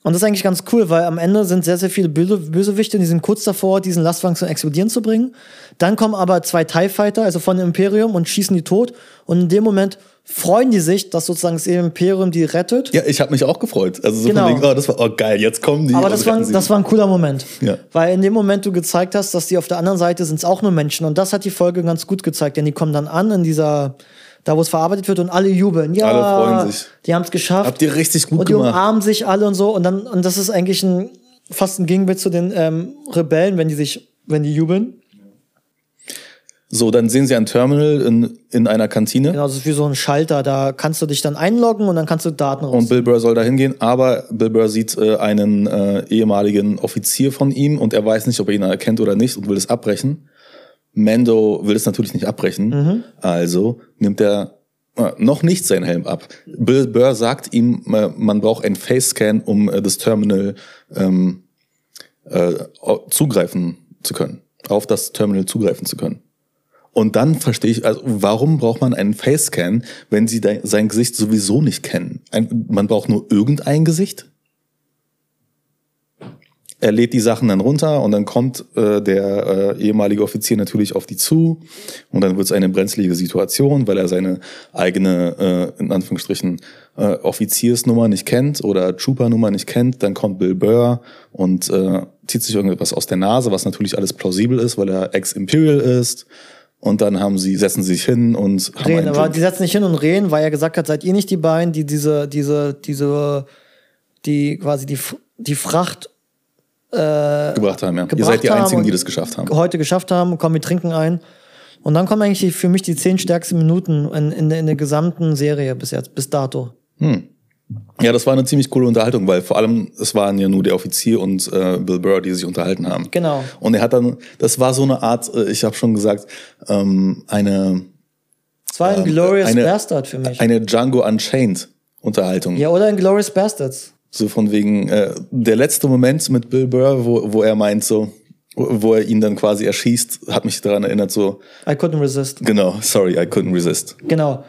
und das ist eigentlich ganz cool, weil am Ende sind sehr, sehr viele Böse, Bösewichte, die sind kurz davor, diesen Lastwagen zum Explodieren zu bringen. Dann kommen aber zwei TIE Fighter, also von dem Imperium, und schießen die tot. Und in dem Moment freuen die sich, dass sozusagen das Imperium die rettet. Ja, ich habe mich auch gefreut. Also so Genau. von wegen, oh, das war oh, geil, jetzt kommen die. Aber und das war, das war ein cooler Moment. Ja. Weil in dem Moment du gezeigt hast, dass die auf der anderen Seite sind es auch nur Menschen. Und das hat die Folge ganz gut gezeigt. Denn die kommen dann an in dieser, da wo es verarbeitet wird und alle jubeln. Ja, Alle freuen sich. die haben es geschafft. Habt ihr richtig gut und die gemacht. umarmen sich alle und so. Und dann, und das ist eigentlich ein, fast ein Gegenbild zu den ähm, Rebellen, wenn die sich, wenn die jubeln. So, dann sehen sie ein Terminal in, in einer Kantine. Genau, das ist wie so ein Schalter. Da kannst du dich dann einloggen und dann kannst du Daten raus. Und Bill Burr soll da hingehen, aber Bill Burr sieht äh, einen äh, ehemaligen Offizier von ihm und er weiß nicht, ob er ihn erkennt oder nicht und will es abbrechen. Mando will es natürlich nicht abbrechen, Mhm. also nimmt er äh, noch nicht seinen Helm ab. Bill Burr sagt ihm, äh, man braucht einen Face-Scan, um äh, das Terminal ähm, äh, zugreifen zu können, auf das Terminal zugreifen zu können. Und dann verstehe ich, also warum braucht man einen Face-Scan, wenn sie de- sein Gesicht sowieso nicht kennen? Ein, man braucht nur irgendein Gesicht? Er lädt die Sachen dann runter und dann kommt äh, der äh, ehemalige Offizier natürlich auf die zu und dann wird es eine brenzlige Situation, weil er seine eigene, äh, in Anführungsstrichen, äh, Offiziersnummer nicht kennt oder Trooper-Nummer nicht kennt. Dann kommt Bill Burr und äh, zieht sich irgendwas aus der Nase, was natürlich alles plausibel ist, weil er Ex-Imperial ist. Und dann haben sie, setzen sie sich hin und haben reden, aber die setzen nicht hin und reden, weil er gesagt hat, seid ihr nicht die beiden, die diese, diese, diese, die quasi die, die Fracht gebracht haben. Ja. Ihr gebracht seid die Einzigen, die das geschafft haben. heute geschafft haben, komm, wir trinken ein. Und dann kommen eigentlich die, für mich die zehn stärksten Minuten in, in, in der gesamten Serie bis jetzt, bis dato. Hm. Ja, das war eine ziemlich coole Unterhaltung, weil vor allem es waren ja nur der Offizier und äh, Bill Burr, die sich unterhalten haben. Genau. Und er hat dann, das war so eine Art, äh, ich habe schon gesagt, ähm, eine Es war ein Glorious Bastard für mich. eine Django Unchained Unterhaltung. ja, oder ein Glorious Bastards. So von wegen äh, der letzte Moment mit Bill Burr, wo, wo er meint so, wo er ihn dann quasi erschießt, hat mich daran erinnert so, I couldn't resist. genau, sorry, I couldn't resist. Genau.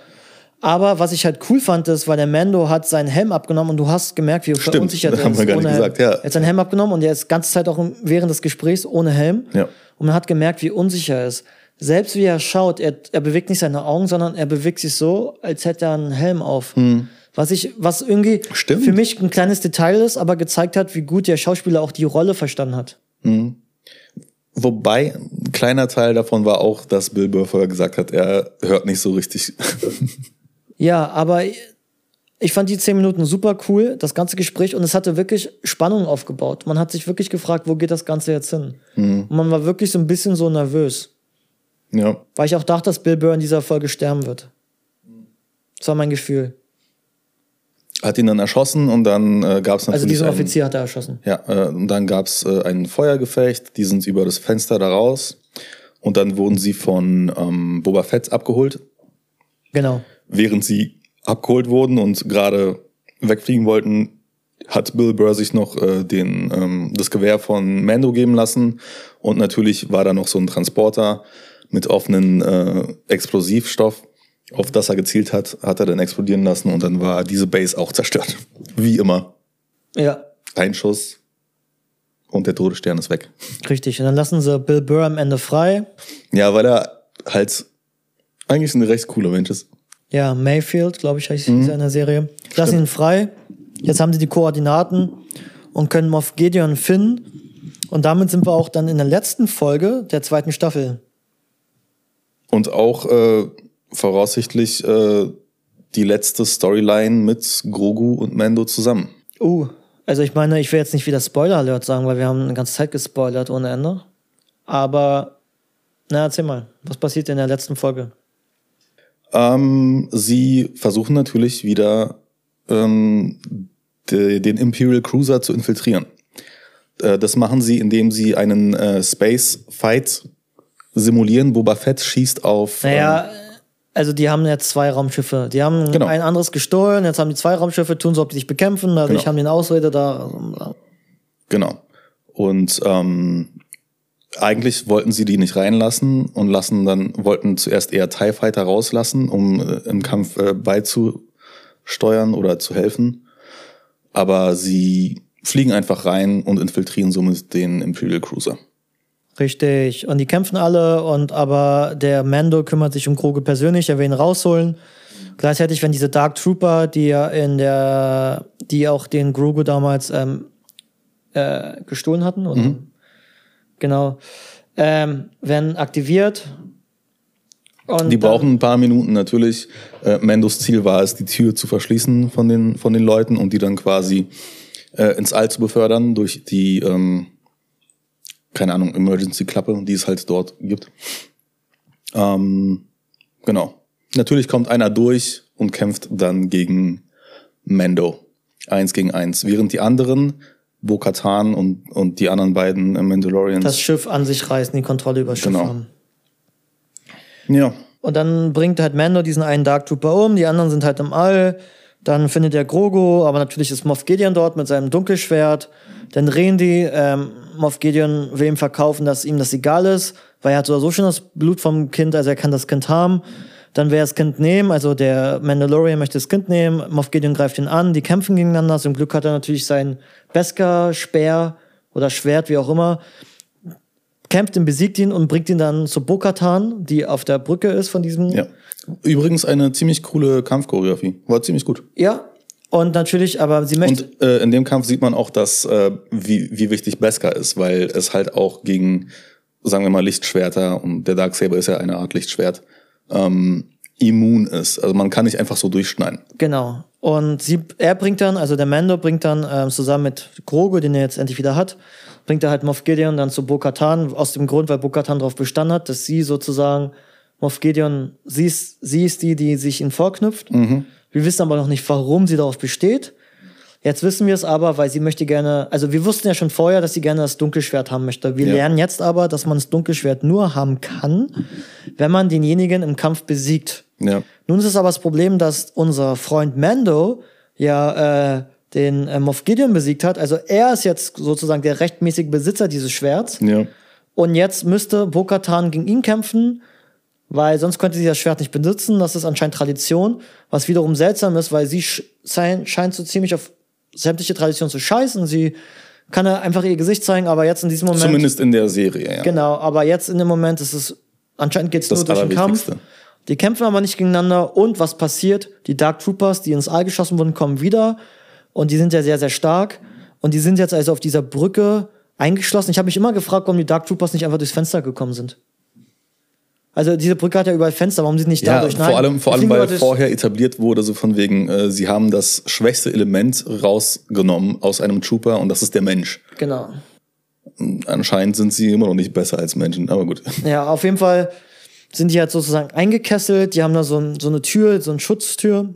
Aber was ich halt cool fand, ist, weil der Mando hat seinen Helm abgenommen und du hast gemerkt, wie verunsichert das er haben ist. wir gar nicht gesagt, Helm. ja. Er hat seinen Helm abgenommen und er ist die ganze Zeit auch während des Gesprächs ohne Helm. Ja. Und man hat gemerkt, wie unsicher er ist. Selbst wie er schaut, er, er bewegt nicht seine Augen, sondern er bewegt sich so, als hätte er einen Helm auf. Was ich, was irgendwie Stimmt. für mich ein kleines Detail ist, aber gezeigt hat, wie gut der Schauspieler auch die Rolle verstanden hat. Wobei, ein kleiner Teil davon war auch, dass Bill Burr vorher gesagt hat, er hört nicht so richtig. Ja, aber ich fand die zehn Minuten super cool, das ganze Gespräch, und es hatte wirklich Spannung aufgebaut. Man hat sich wirklich gefragt, wo geht das Ganze jetzt hin? Und man war wirklich so ein bisschen so nervös, ja. weil ich auch dachte, dass Bill Burr in dieser Folge sterben wird. Das war mein Gefühl. Hat ihn dann erschossen und dann äh, gab es natürlich. Also diesen einen- Offizier hat er erschossen. Ja, äh, und dann gab's äh, ein Feuergefecht, die sind über das Fenster da raus und dann wurden sie von ähm, Boba Fett abgeholt. Genau. Während sie abgeholt wurden und gerade wegfliegen wollten, hat Bill Burr sich noch äh, den, ähm, das Gewehr von Mando geben lassen und natürlich war da noch so ein Transporter mit offenen äh, Explosivstoff. Auf das er gezielt hat, hat er dann explodieren lassen und dann war diese Base auch zerstört. Wie immer. Ja, Ein Schuss und der Todesstern ist weg. richtig. Und dann lassen sie Bill Burr am Ende frei. Ja, weil er halt eigentlich ein recht cooler Mensch ist. Ja, Mayfield, glaube ich, heißt mhm. in der Serie. Lassen ihn frei. Jetzt haben sie die Koordinaten und können Moff Gideon finden. Und damit sind wir auch dann in der letzten Folge der zweiten Staffel. Und auch äh, voraussichtlich äh, die letzte Storyline mit Grogu und Mando zusammen. Uh, also ich meine, ich will jetzt nicht wieder Spoiler-Alert sagen, weil wir haben eine ganze Zeit gespoilert ohne Ende. Aber, na, erzähl mal, was passiert in der letzten Folge? Ähm, sie versuchen natürlich wieder ähm, de, den Imperial Cruiser zu infiltrieren. Äh, das machen sie, indem sie einen äh, Space Fight simulieren. Boba Fett schießt auf. Naja, also die haben jetzt zwei Raumschiffe. Die haben Genau. ein anderes gestohlen, jetzt haben die zwei Raumschiffe, tun so, ob die sich bekämpfen, dadurch Genau. haben die eine Ausrede da. Genau. Und ähm, eigentlich wollten sie die nicht reinlassen und lassen dann wollten zuerst eher TIE Fighter rauslassen, um äh, im Kampf äh, beizusteuern oder zu helfen. Aber sie fliegen einfach rein und infiltrieren somit den Imperial Cruiser. Richtig. Und die kämpfen alle und aber der Mando kümmert sich um Kroge persönlich, er will ihn rausholen. Gleichzeitig werden diese Dark Trooper, die ja in der, die auch den Grogu damals ähm, äh, gestohlen hatten, oder? Genau. Ähm, werden aktiviert. Und Die brauchen ein paar Minuten natürlich. Äh, Mendos Ziel war es, die Tür zu verschließen von den, von den Leuten und die dann quasi äh, ins All zu befördern durch die, ähm, keine Ahnung, Emergency-Klappe, die es halt dort gibt. Ähm, genau. Natürlich kommt einer durch und kämpft dann gegen Mando. Eins gegen eins. Während die anderen, Bo-Katan und, und die anderen beiden Mandalorians. das Schiff an sich reißen, die Kontrolle über das Schiff Genau. haben. ja. Und dann bringt halt Mando diesen einen Dark Trooper um, die anderen sind halt im All. Dann findet er Grogu, aber natürlich ist Moff Gideon dort mit seinem Dunkelschwert. Dann reden die, ähm, Moff Gideon will ihm verkaufen, dass ihm das egal ist, weil er hat so oder so schon das Blut vom Kind, also er kann das Kind haben. Dann will er das Kind nehmen, also der Mandalorian möchte das Kind nehmen, Moff Gideon greift ihn an, die kämpfen gegeneinander. Zum Glück hat er natürlich sein Beskar, Speer oder Schwert, wie auch immer, kämpft ihn, besiegt ihn und bringt ihn dann zu Bo-Katan, die auf der Brücke ist von diesem Ja. Übrigens eine ziemlich coole Kampfchoreografie. War ziemlich gut. Ja, und natürlich, aber sie möchte. Und äh, in dem Kampf sieht man auch, dass äh, wie, wie wichtig Beskar ist, weil es halt auch gegen, sagen wir mal, Lichtschwerter und der Darksaber ist ja eine Art Lichtschwert, ähm, immun ist. Also man kann nicht einfach so durchschneiden. Genau. Und sie, er bringt dann, also der Mando bringt dann ähm, zusammen mit Grogu, den er jetzt endlich wieder hat, bringt er halt Moff Gideon dann zu Bo-Katan, aus dem Grund, weil Bo-Katan darauf bestanden hat, dass sie sozusagen Moff Gideon, sie ist, sie ist die, die sich ihn vorknüpft. Wir wissen aber noch nicht, warum sie darauf besteht. Jetzt wissen wir es aber, weil sie möchte gerne, also wir wussten ja schon vorher, dass sie gerne das Dunkelschwert haben möchte. Wir Ja. lernen jetzt aber, dass man das Dunkelschwert nur haben kann, wenn man denjenigen im Kampf besiegt. Ja. Nun ist es aber das Problem, dass unser Freund Mando ja äh, den äh, Moff Gideon besiegt hat. Also er ist jetzt sozusagen der rechtmäßige Besitzer dieses Schwerts. Ja. Und jetzt müsste Bo-Katan gegen ihn kämpfen, weil sonst könnte sie das Schwert nicht besitzen. Das ist anscheinend Tradition, was wiederum seltsam ist, weil sie sch scheint so ziemlich auf sämtliche Traditionen zu scheißen. Sie kann ja einfach ihr Gesicht zeigen, aber jetzt in diesem Moment. Zumindest in der Serie, ja. Genau, aber jetzt in dem Moment ist es, anscheinend geht es nur durch den Kampf. Die kämpfen aber nicht gegeneinander und was passiert? Die Dark Troopers, die ins All geschossen wurden, kommen wieder und die sind ja sehr, sehr stark und die sind jetzt also auf dieser Brücke eingeschlossen. Ich habe mich immer gefragt, warum die Dark Troopers nicht einfach durchs Fenster gekommen sind. Also diese Brücke hat ja überall Fenster, warum sind die nicht Ja, dadurch? vor allem, vor allem weil vorher etabliert wurde, so von wegen, äh, sie haben das schwächste Element rausgenommen aus einem Trooper und das ist der Mensch. Genau. Anscheinend sind sie immer noch nicht besser als Menschen, aber gut. Ja, auf jeden Fall sind die halt sozusagen eingekesselt. Die haben da so, ein, so eine Tür, so eine Schutztür.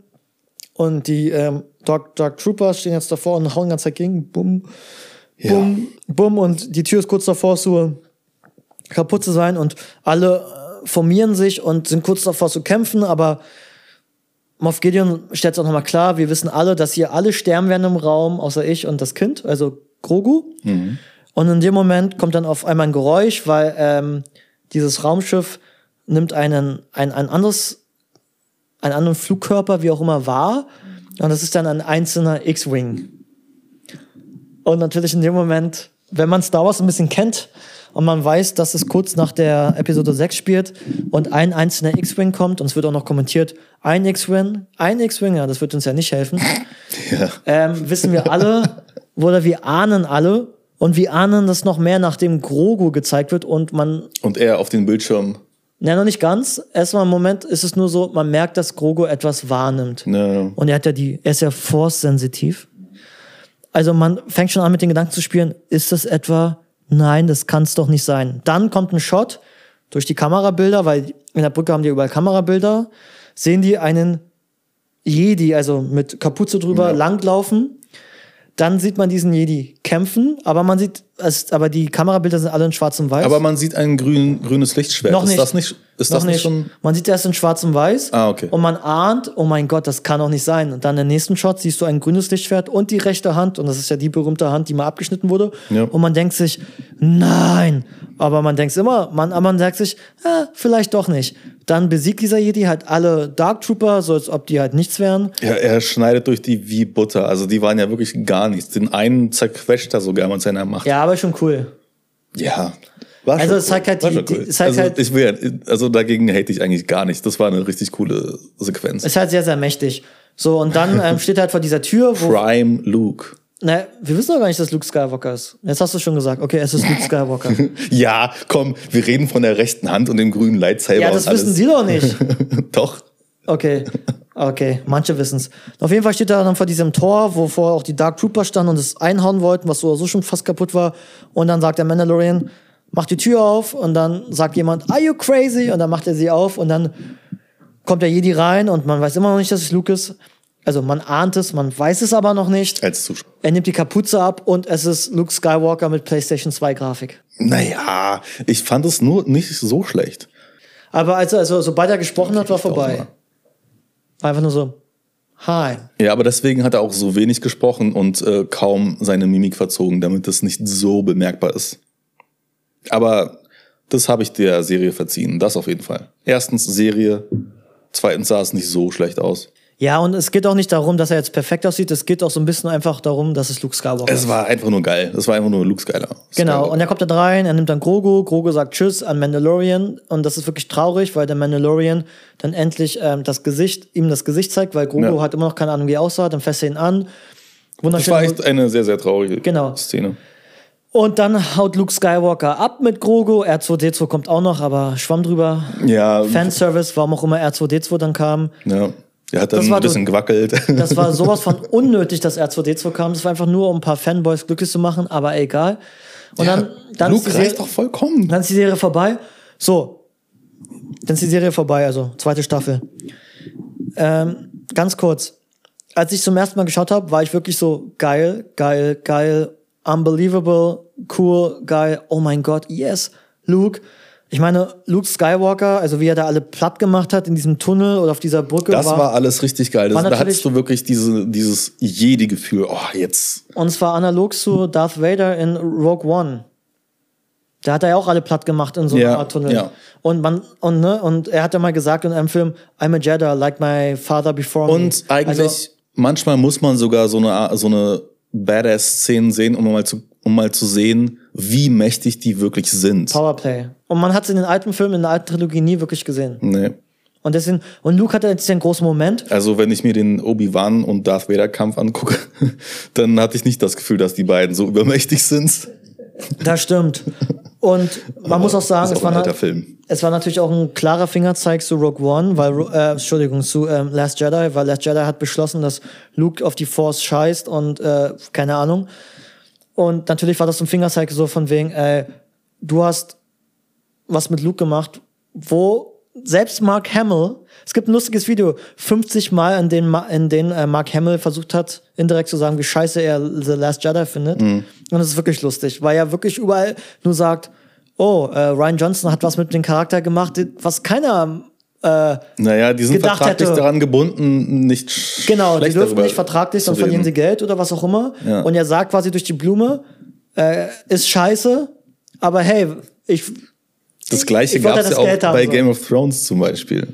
Und die ähm, Dark, Dark Troopers stehen jetzt davor und hauen die ganze Zeit gegen. Bumm, bumm, bumm. Und die Tür ist kurz davor, so kaputt zu sein. Und alle formieren sich und sind kurz davor zu kämpfen. Aber Moff Gideon stellt es auch nochmal klar, wir wissen alle, dass hier alle sterben werden im Raum, außer ich und das Kind, also Grogu. Und in dem Moment kommt dann auf einmal ein Geräusch, weil ähm, dieses Raumschiff nimmt einen, ein, ein anderes, einen anderen Flugkörper, wie auch immer, wahr. Und das ist dann ein einzelner X-Wing. Und natürlich in dem Moment, wenn man Star Wars ein bisschen kennt und man weiß, dass es kurz nach der Episode 6 spielt und ein einzelner X-Wing kommt und es wird auch noch kommentiert, ein X-Wing, ein X-Wing, ja, das wird uns ja nicht helfen, Ja. ähm, wissen wir alle, oder wir ahnen alle, und wir ahnen das noch mehr, nachdem Grogu gezeigt wird und man, Und er auf den Bildschirm. na, noch nicht ganz. Erstmal im Moment ist es nur so, man merkt, dass Grogu etwas wahrnimmt. Ne, Und er hat ja die, er ist ja Force-sensitiv. Also man fängt schon an mit den Gedanken zu spielen, ist das etwa, nein, das kann es doch nicht sein. Dann kommt ein Shot durch die Kamerabilder, weil in der Brücke haben die überall Kamerabilder, sehen die einen Jedi, also mit Kapuze drüber, langlaufen. Dann sieht man diesen Jedi kämpfen, aber man sieht, es, aber die Kamerabilder sind alle in schwarz und weiß. aber man sieht ein grün, grünes Lichtschwert. Noch ist nicht. das nicht, ist Noch das nicht schon? Man sieht erst in schwarz und weiß. Ah, okay. Und man ahnt, oh mein Gott, das kann doch nicht sein. Und dann im nächsten Shot siehst du ein grünes Lichtschwert und die rechte Hand. Und das ist ja die berühmte Hand, die mal abgeschnitten wurde. Ja. Und man denkt sich, nein. Aber man denkt immer, man, aber man sagt sich, ah, vielleicht doch nicht. Dann besiegt dieser Jedi halt alle Dark Trooper, so als ob die halt nichts wären. Ja, er schneidet durch die wie Butter. Also die waren ja wirklich gar nichts. Den einen zerquetscht er sogar mit seiner Macht. Ja, aber schon cool. Ja. War Also es zeigt halt die- schon die- zeigt also, halt- ich will also dagegen hate ich eigentlich gar nicht. Das war eine richtig coole Sequenz. Ist halt sehr, sehr mächtig. So, und dann ähm, steht er halt vor dieser Tür, wo Prime Luke. Na, wir wissen doch gar nicht, dass Luke Skywalker ist. Jetzt hast du schon gesagt. Okay, es ist Luke Skywalker. Ja, komm, wir reden von der rechten Hand und dem grünen Lightsaber. ja, das wissen. Sie doch nicht. Doch. Okay. Okay, manche wissen's. Auf jeden Fall steht er dann vor diesem Tor, wo vorher auch die Dark Trooper standen und es einhauen wollten, was so oder so schon fast kaputt war. Und dann sagt der Mandalorian, mach die Tür auf. Und dann sagt jemand, are you crazy? Und dann macht er sie auf und dann kommt der Jedi rein und man weiß immer noch nicht, dass es Luke ist. Also man ahnt es, man weiß es aber noch nicht. Als Zuschauer. Er nimmt die Kapuze ab und es ist Luke Skywalker mit PlayStation 2 Grafik. Naja, ich fand es nur nicht so schlecht. Aber als er, also, sobald er gesprochen hat, war vorbei. War einfach nur so, hi. Ja, aber deswegen hat er auch so wenig gesprochen und äh, kaum seine Mimik verzogen, damit es nicht so bemerkbar ist. Aber das habe ich der Serie verziehen, das auf jeden Fall. Erstens Serie, zweitens sah es nicht so schlecht aus. Ja, und es geht auch nicht darum, dass er jetzt perfekt aussieht. Es geht auch so ein bisschen einfach darum, dass es Luke Skywalker Es ist. war einfach nur geil. Es war einfach nur Luke Skyler. Genau, und er kommt dann rein, er nimmt dann Grogu, Grogu sagt Tschüss an Mandalorian und das ist wirklich traurig, weil der Mandalorian dann endlich ähm, das Gesicht, ihm das Gesicht zeigt, weil Grogu Ja. hat immer noch keine Ahnung, wie er aussah, dann fässt er ihn an. Das Wunderschön. war echt eine sehr, sehr traurige Genau. Szene. Und dann haut Luke Skywalker ab mit Grogu. R2D2 kommt auch noch, aber schwamm drüber. Ja, Fanservice, warum auch immer R2D2 dann kam. ja. Er hat dann Das war ein bisschen gewackelt. Das war sowas von unnötig, dass R2D2 kam. Das war einfach nur, um ein paar Fanboys glücklich zu machen, aber egal. Und dann, dann, Luke ist die Serie, doch vollkommen. dann ist die Serie vorbei. So, dann ist die Serie vorbei, also zweite Staffel. Ähm, ganz kurz. als ich zum ersten Mal geschaut habe, war ich wirklich so geil, geil, geil, unbelievable, cool, geil, oh mein Gott, yes, Luke. Ich meine, Luke Skywalker, also wie er da alle platt gemacht hat in diesem Tunnel oder auf dieser Brücke. Das war, war alles richtig geil. Das, da hattest du wirklich diese, dieses Jedi-Gefühl. Oh, jetzt. Und zwar analog zu Darth Vader in Rogue One. Da hat er ja auch alle platt gemacht in so einer Ja, Art Tunnel. ja. Und man, und, ne, und er hat ja mal gesagt in einem Film, I'm a Jedi, like my father before me. Und eigentlich, Also, manchmal muss man sogar so eine, so eine Badass-Szenen sehen, um mal, zu, um mal zu sehen, wie mächtig die wirklich sind. Powerplay. Und man hat es in den alten Filmen, in der alten Trilogie nie wirklich gesehen. Nee. Und deswegen, und Luke hatte jetzt den großen Moment. Also wenn ich mir den Obi-Wan und Darth Vader Kampf angucke, dann hatte ich nicht das Gefühl, dass die beiden so übermächtig sind. Das stimmt. Und man muss auch sagen, ist es auch war, es war natürlich auch ein klarer Fingerzeig zu Rogue One, weil, äh, Entschuldigung, zu ähm, Last Jedi, weil Last Jedi hat beschlossen, dass Luke auf die Force scheißt und äh, keine Ahnung. Und natürlich war das ein Fingerzeig so von wegen, äh, du hast was mit Luke gemacht, wo selbst Mark Hamill, es gibt ein lustiges Video, 50 Mal, in denen, in denen äh, Mark Hamill versucht hat, indirekt zu sagen, wie scheiße er The Last Jedi findet. Und es ist wirklich lustig, weil er wirklich überall nur sagt, oh, äh, Ryan Johnson hat was mit dem Charakter gemacht, was keiner äh, Naja, die sind vertraglich hätte- daran gebunden, nicht Genau, die dürfen nicht vertraglich, sonst verlieren sie Geld oder was auch immer. Ja. Und er sagt quasi durch die Blume, äh, ist scheiße, aber hey, ich, Das gleiche gab es das ja auch bei. Game of Thrones zum Beispiel.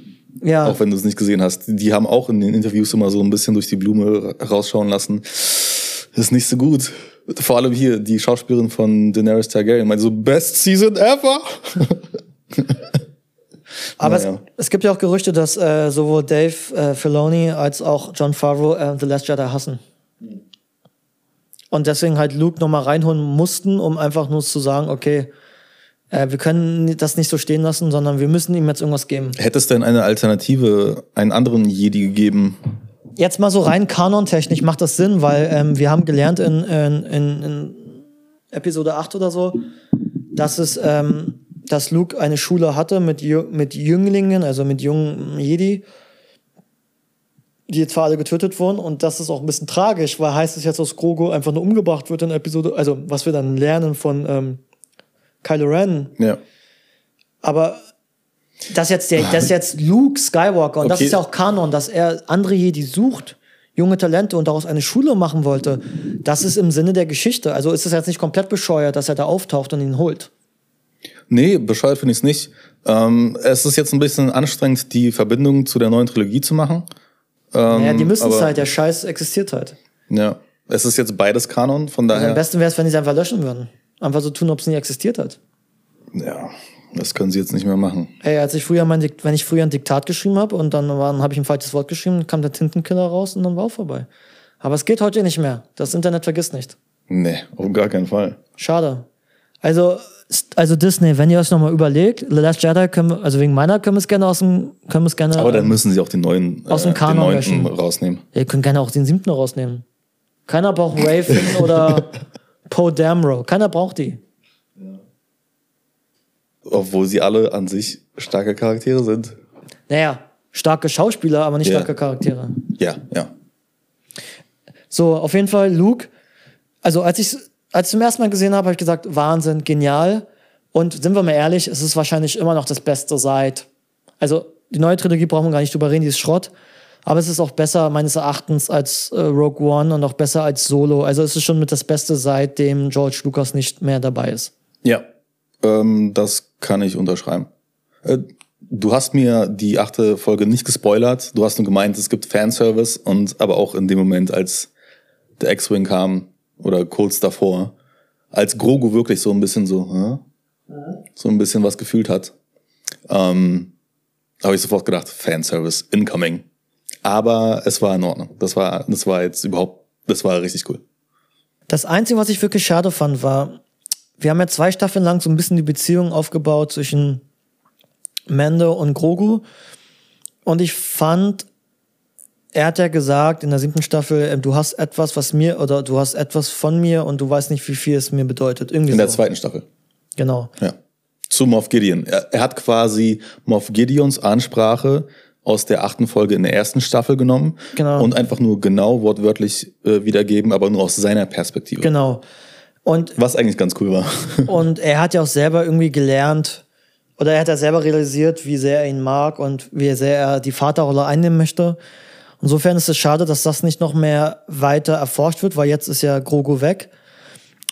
ja, Auch wenn du es nicht gesehen hast. Die haben auch in den Interviews immer so ein bisschen durch die Blume rausschauen lassen. Ist nicht so gut. Vor allem hier, die Schauspielerin von Daenerys Targaryen meinte so, best season ever. aber naja. es, es gibt ja auch Gerüchte, dass äh, sowohl Dave äh, Filoni als auch John Favreau äh, The Last Jedi hassen. Und deswegen halt Luke nochmal reinholen mussten, um einfach nur zu sagen, okay, äh, wir können das nicht so stehen lassen, sondern wir müssen ihm jetzt irgendwas geben. Hätte es denn eine Alternative, einen anderen Jedi gegeben? Jetzt mal so rein kanontechnisch macht das Sinn, weil ähm, wir haben gelernt in, in, in, in Episode 8 oder so, dass es, ähm, dass Luke eine Schule hatte mit, mit Jünglingen, also mit jungen Jedi, die zwar alle getötet wurden und das ist auch ein bisschen tragisch, weil heißt es jetzt, dass Grogu einfach nur umgebracht wird in Episode, also was wir dann lernen von ähm, Kylo Ren, Ja. aber das jetzt, der, das jetzt Luke Skywalker und das Okay. ist ja auch Kanon, dass er andere Jedi sucht, junge Talente und daraus eine Schule machen wollte. Das ist im Sinne der Geschichte. Also ist es jetzt nicht komplett bescheuert, dass er da auftaucht und ihn holt. Nee, bescheuert finde ich es nicht. Ähm, es ist jetzt ein bisschen anstrengend, die Verbindung zu der neuen Trilogie zu machen. Ähm, ja, die müssen es halt, der Scheiß existiert halt. Ja. Es ist jetzt beides Kanon, von Also daher. am besten wäre es, wenn die es einfach löschen würden. Einfach so tun, ob es nie existiert hat. ja, das können sie jetzt nicht mehr machen. Ey, als ich früher mein Dik- wenn ich früher ein Diktat geschrieben habe und dann habe ich ein falsches Wort geschrieben, kam der Tintenkiller raus und dann war auch vorbei. Aber es geht heute nicht mehr. Das Internet vergisst nicht. Nee, auf gar keinen Fall. Schade. Also, also Disney, wenn ihr euch nochmal überlegt, The Last Jedi können wir, also wegen meiner können wir es gerne aus dem, können wir es gerne. Aber dann müssen sie auch den neuen, Aus dem äh, den Kanon neunten löschen. rausnehmen. ihr könnt gerne auch den siebten rausnehmen. Keiner braucht Finn oder Poe Dameron. Keiner braucht die. Obwohl sie alle an sich starke Charaktere sind. Naja, starke Schauspieler, aber nicht Ja. starke Charaktere. Ja, ja. So, auf jeden Fall, Luke. Also, als ich als ich zum ersten Mal gesehen habe, habe ich gesagt, Wahnsinn, genial. Und sind wir mal ehrlich, es ist wahrscheinlich immer noch das Beste seit. Also, die neue Trilogie brauchen wir gar nicht drüber reden, die ist Schrott. Aber es ist auch besser, meines Erachtens, als äh, Rogue One und auch besser als Solo. Also, es ist schon mit das Beste, seitdem George Lucas nicht mehr dabei ist. Ja, ähm, das kann ich unterschreiben. Äh, du hast mir die achte Folge nicht gespoilert. Du hast nur gemeint, es gibt Fanservice und aber auch in dem Moment, als der X-Wing kam oder kurz davor, als Grogu wirklich so ein bisschen so, hä? so ein bisschen was gefühlt hat, ähm, habe ich sofort gedacht, Fanservice incoming. Aber es war in Ordnung. Das war, das war jetzt überhaupt, das war richtig cool. Das Einzige, was ich wirklich schade fand, war, wir haben ja zwei Staffeln lang so ein bisschen die Beziehung aufgebaut zwischen Mando und Grogu. Und ich fand, er hat ja gesagt in der siebten Staffel, äh, du hast etwas, was mir, oder du hast etwas von mir und du weißt nicht, wie viel es mir bedeutet. Irgendwie In der so. zweiten Staffel. Genau. Ja. Zu Moff Gideon. Er, er hat quasi Moff Gideons Ansprache aus der achten Folge in der ersten Staffel genommen Genau. und einfach nur genau wortwörtlich äh, wiedergeben, aber nur aus seiner Perspektive. Genau. Und Was eigentlich ganz cool war. Und er hat ja auch selber irgendwie gelernt, oder er hat ja selber realisiert, wie sehr er ihn mag und wie sehr er die Vaterrolle einnehmen möchte. Insofern ist es schade, dass das nicht noch mehr weiter erforscht wird, weil jetzt ist ja Grogu weg.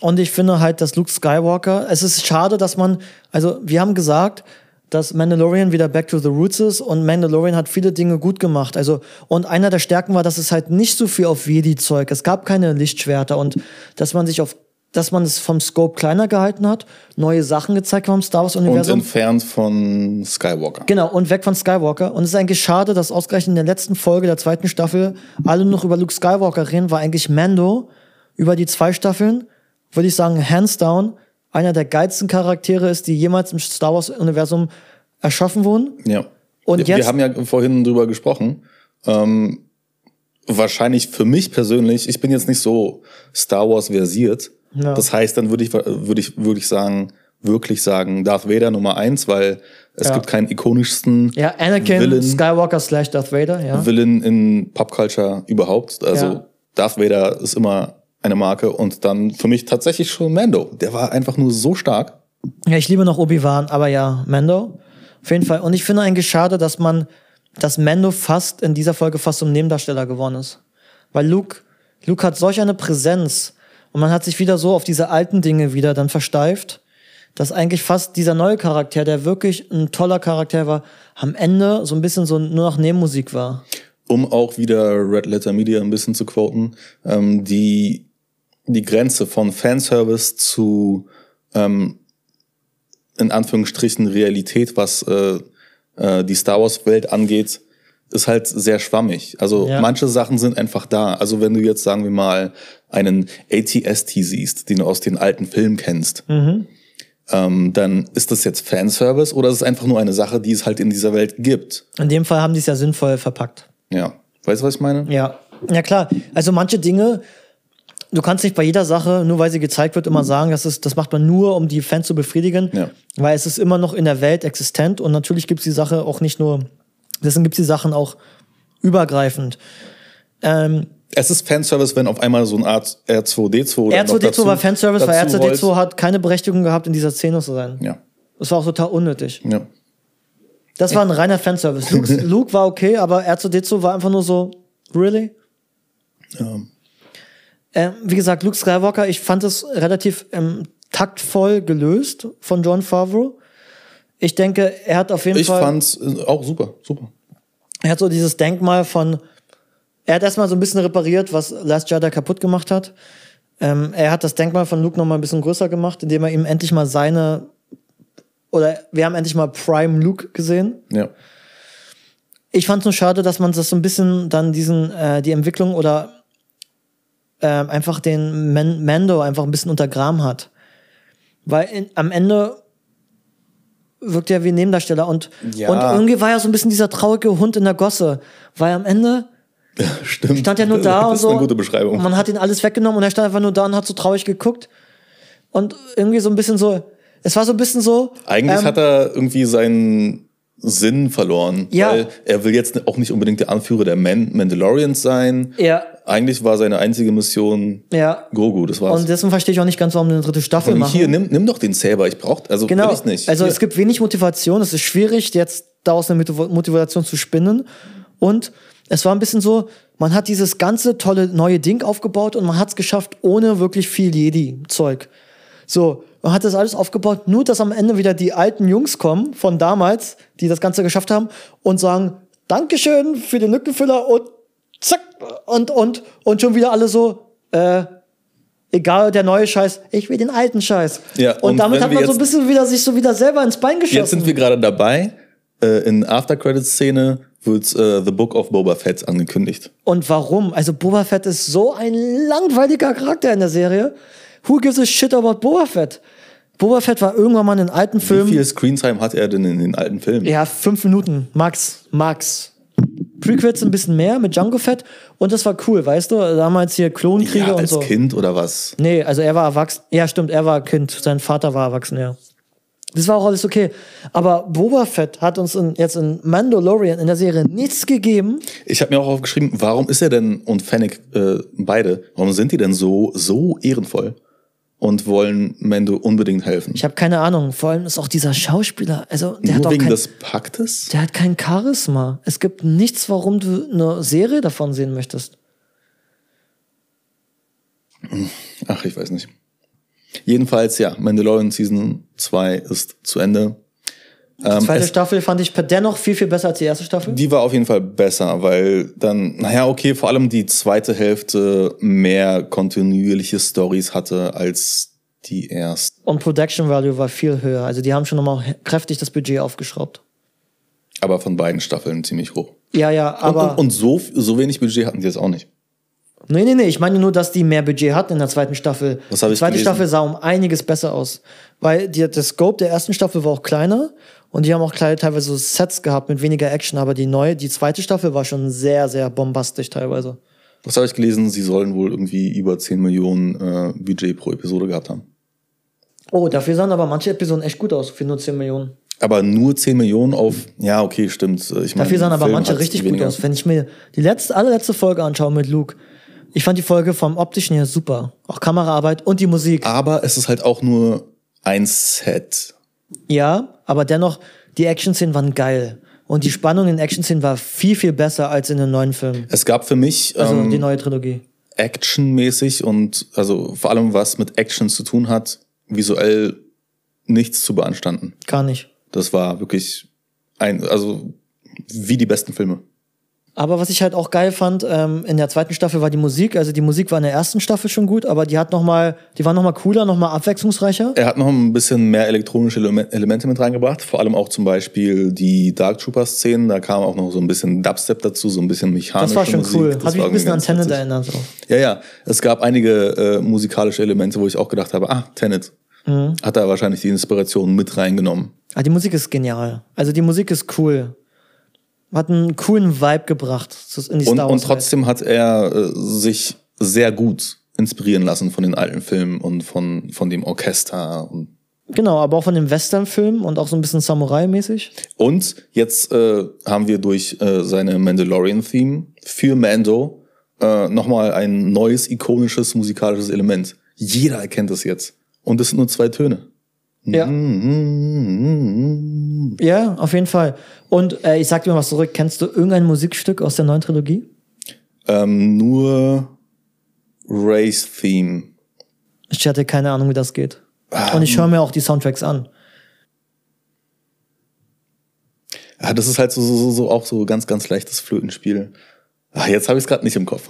Und ich finde halt, dass Luke Skywalker, es ist schade, dass man, also wir haben gesagt, dass Mandalorian wieder back to the roots ist und Mandalorian hat viele Dinge gut gemacht. Also, und einer der Stärken war, dass es halt nicht so viel auf Jedi-Zeug, es gab keine Lichtschwerter und dass man sich auf, dass man es vom Scope kleiner gehalten hat, neue Sachen gezeigt haben Star Und Wars-Universum. entfernt von Skywalker. Genau, und weg von Skywalker. Und es ist eigentlich schade, dass ausgerechnet in der letzten Folge der zweiten Staffel alle noch über Luke Skywalker reden, weil eigentlich Mando über die zwei Staffeln, würde ich sagen, hands down, einer der geilsten Charaktere ist, die jemals im Star Wars-Universum erschaffen wurden. Ja. Und wir jetzt- haben ja vorhin drüber gesprochen. Ähm, wahrscheinlich für mich persönlich, ich bin jetzt nicht so Star Wars versiert. Ja. Das heißt, dann würde ich, würde ich, würde ich sagen, wirklich sagen, Darth Vader Nummer eins, weil es Ja. gibt keinen ikonischsten Ja, Anakin Villain, Skywalker slash Darth Vader, ja. Villain in Popculture überhaupt. Also Ja. Darth Vader ist immer eine Marke und dann für mich tatsächlich schon Mando. Der war einfach nur so stark. Ja, ich liebe noch Obi-Wan, aber ja, Mando. Auf jeden Fall. Und ich finde eigentlich schade, dass man, dass Mando fast in dieser Folge fast zum Nebendarsteller geworden ist. Weil Luke, Luke hat solch eine Präsenz und man hat sich wieder so auf diese alten Dinge wieder dann versteift, dass eigentlich fast dieser neue Charakter, der wirklich ein toller Charakter war, am Ende so ein bisschen so nur noch Nebenmusik war. um auch wieder Red Letter Media ein bisschen zu quoten, ähm, die, die Grenze von Fanservice zu ähm, in Anführungsstrichen Realität, was äh, äh, die Star Wars Welt angeht, ist halt sehr schwammig. Also Ja. manche Sachen sind einfach da. Also wenn du jetzt, sagen wir mal, einen ATST siehst, den du aus den alten Filmen kennst, ähm, dann ist das jetzt Fanservice oder ist es einfach nur eine Sache, die es halt in dieser Welt gibt? In dem Fall haben die es ja sinnvoll verpackt. Ja. Weißt du, was ich meine? Ja, ja klar. Also manche Dinge, du kannst nicht bei jeder Sache, nur weil sie gezeigt wird, immer sagen, das, ist, das macht man nur, um die Fans zu befriedigen, Ja. weil es ist immer noch in der Welt existent und natürlich gibt es die Sache auch nicht nur, deswegen gibt es die Sachen auch übergreifend. Ähm, Es ist Fanservice, wenn auf einmal so eine Art R2D2 oder noch R2D2 dazu- war Fanservice, weil dazu R2D2 rollt. hat keine Berechtigung gehabt, in dieser Szene zu sein. Ja, Das war auch total unnötig. ja. Das war ein reiner Fanservice. Luke, Luke war okay, aber R2D2 war einfach nur so, really? ja. Ähm, wie gesagt, Luke Skywalker, ich fand es relativ ähm, taktvoll gelöst von John Favreau. Ich denke, er hat auf jeden Ich Fall, fand's äh, auch super, super. er hat so dieses Denkmal von, er hat erstmal so ein bisschen repariert, was Last Jedi kaputt gemacht hat. Ähm, er hat das Denkmal von Luke noch mal ein bisschen größer gemacht, indem er ihm endlich mal seine, oder wir haben endlich mal Prime Luke gesehen. Ja. Ich fand es nur schade, dass man das so ein bisschen dann diesen, äh, die Entwicklung oder ähm, einfach den Man Mando einfach ein bisschen untergraben hat. Weil in, am Ende wirkt er wie ein Nebendarsteller und, Ja. und irgendwie war er so ein bisschen dieser traurige Hund in der Gosse. Weil am Ende Stimmt. stand er nur da das und ist so. eine gute Und Beschreibung. man hat ihn alles weggenommen und er stand einfach nur da und hat so traurig geguckt. Und irgendwie so ein bisschen so, es war so ein bisschen so. Eigentlich ähm, hat er irgendwie seinen Sinn verloren. Ja. Weil er will jetzt auch nicht unbedingt der Anführer der Man Mandalorians sein. Ja, Eigentlich war seine einzige Mission ja. Grogu, das war's. Und deswegen verstehe ich auch nicht ganz, warum eine dritte Staffel machen. hier, nimm, nimm doch den Saber, ich brauch, also Genau. will ich nicht. Also hier. es gibt wenig Motivation. Es ist schwierig, jetzt daraus eine Motiv- Motivation zu spinnen. Und es war ein bisschen so, man hat dieses ganze tolle neue Ding aufgebaut und man hat es geschafft, ohne wirklich viel Jedi-Zeug. So, man hat das alles aufgebaut, nur dass am Ende wieder die alten Jungs kommen von damals, die das Ganze geschafft haben und sagen, Dankeschön für den Lückenfüller und zack, und, und, und schon wieder alle so, äh, egal der neue Scheiß, ich will den alten Scheiß. Ja, und, und damit hat wir man so ein bisschen wieder sich so wieder selber ins Bein geschossen. Jetzt sind wir gerade dabei. Äh, in After-Credits-Szene wird äh, The Book of Boba Fett angekündigt. Und warum? Also Boba Fett ist so ein langweiliger Charakter in der Serie. Who gives a shit about Boba Fett? Boba Fett war irgendwann mal in den alten Wie Filmen. viel Screentime hat er denn in den alten Filmen? Ja, fünf Minuten, max, max. Prequels ein bisschen mehr mit Django Fett und das war cool, weißt du? Damals hier Klonkrieger Ja, und als so. Kind oder was? Nee, also er war erwachsen. Ja, stimmt, er war Kind. Sein Vater war erwachsen, ja. Das war auch alles okay. Aber Boba Fett hat uns in, jetzt in Mandalorian in der Serie nichts gegeben. Ich habe mir auch aufgeschrieben, warum ist er denn und Fennec äh, beide, warum sind die denn so so ehrenvoll und wollen Mando unbedingt helfen? Ich habe keine Ahnung. Vor allem ist auch dieser Schauspieler, also der hat Nur auch wegen kein, des Paktes? der hat kein Charisma. Es gibt nichts, warum du eine Serie davon sehen möchtest. Ach, ich weiß nicht. Jedenfalls, ja, Mandalorian Season 2 ist zu Ende. Die Ähm, zweite es- Staffel fand ich dennoch viel, viel besser als die erste Staffel. Die war auf jeden Fall besser, weil dann, naja, okay, vor allem die zweite Hälfte mehr kontinuierliche Stories hatte als die erste. Und Production Value war viel höher. Also die haben schon nochmal kräftig das Budget aufgeschraubt. Aber von beiden Staffeln ziemlich hoch. Ja, ja, Und, aber. und, und so, so wenig Budget hatten die jetzt auch nicht. Nee, nee, nee, ich meine nur, dass die mehr Budget hatten in der zweiten Staffel. Was hab die ich zweite gelesen? Staffel sah um einiges besser aus. Weil die, der Scope der ersten Staffel war auch kleiner und die haben auch kleine, teilweise so Sets gehabt mit weniger Action, aber die neue, die zweite Staffel war schon sehr, sehr bombastisch teilweise. Was habe ich gelesen? Sie sollen wohl irgendwie über 10 Millionen äh, Budget pro Episode gehabt haben. Oh, dafür sahen aber manche Episoden echt gut aus, für nur 10 Millionen. Aber nur 10 Millionen auf, ja, okay, stimmt. Ich meine, Dafür sahen aber Film manche richtig gut aus. Wenn ich mir die letzte, allerletzte Folge anschaue mit Luke, ich fand die Folge vom optischen her super. Auch Kameraarbeit und die Musik. Aber es ist halt auch nur ein Set. Ja, aber dennoch, die Action-Szenen waren geil. Und die Spannung in Action-Szenen war viel, viel besser als in den neuen Filmen. Es gab für mich Also ähm, die neue Trilogie. actionmäßig und also vor allem was mit Action zu tun hat, visuell nichts zu beanstanden. Gar nicht. Das war wirklich ein, also wie die besten Filme. Aber was ich halt auch geil fand, ähm, in der zweiten Staffel war die Musik. Also die Musik war in der ersten Staffel schon gut, aber die hat noch mal, die war noch mal cooler, noch mal abwechslungsreicher. Er hat noch ein bisschen mehr elektronische Eleme- Elemente mit reingebracht, vor allem auch zum Beispiel die Dark Trooper-Szenen. Da kam auch noch so ein bisschen Dubstep dazu, so ein bisschen mechanische Das war schon Musik. cool. Das Hat mich ein bisschen an Tenet erinnert. So. Ja, ja. Es gab einige äh, musikalische Elemente, wo ich auch gedacht habe, ah, Tenet. Mhm. Hat da wahrscheinlich die Inspiration mit reingenommen. Aber die Musik ist genial. Also die Musik ist cool. Hat einen coolen Vibe gebracht in die Und, Star Wars. und trotzdem hat er äh, sich sehr gut inspirieren lassen von den alten Filmen und von, von dem Orchester. Und, Genau, aber auch von dem Western-Film und auch so ein bisschen Samurai-mäßig. und jetzt äh, haben wir durch äh, seine Mandalorian-Theme für Mando äh, nochmal ein neues, ikonisches musikalisches Element. Jeder erkennt es jetzt. Und es sind nur zwei Töne. Ja. Ja, auf jeden Fall. Und äh, ich sag dir mal was zurück. Kennst du irgendein Musikstück aus der neuen Trilogie? Ähm, nur Race Theme. Ich hatte keine Ahnung, wie das geht. Ah, Und ich höre mir auch die Soundtracks an. Ja, das ist halt so, so, so auch so ganz, ganz leichtes Flötenspiel. Ah, jetzt habe ich es gerade nicht im Kopf.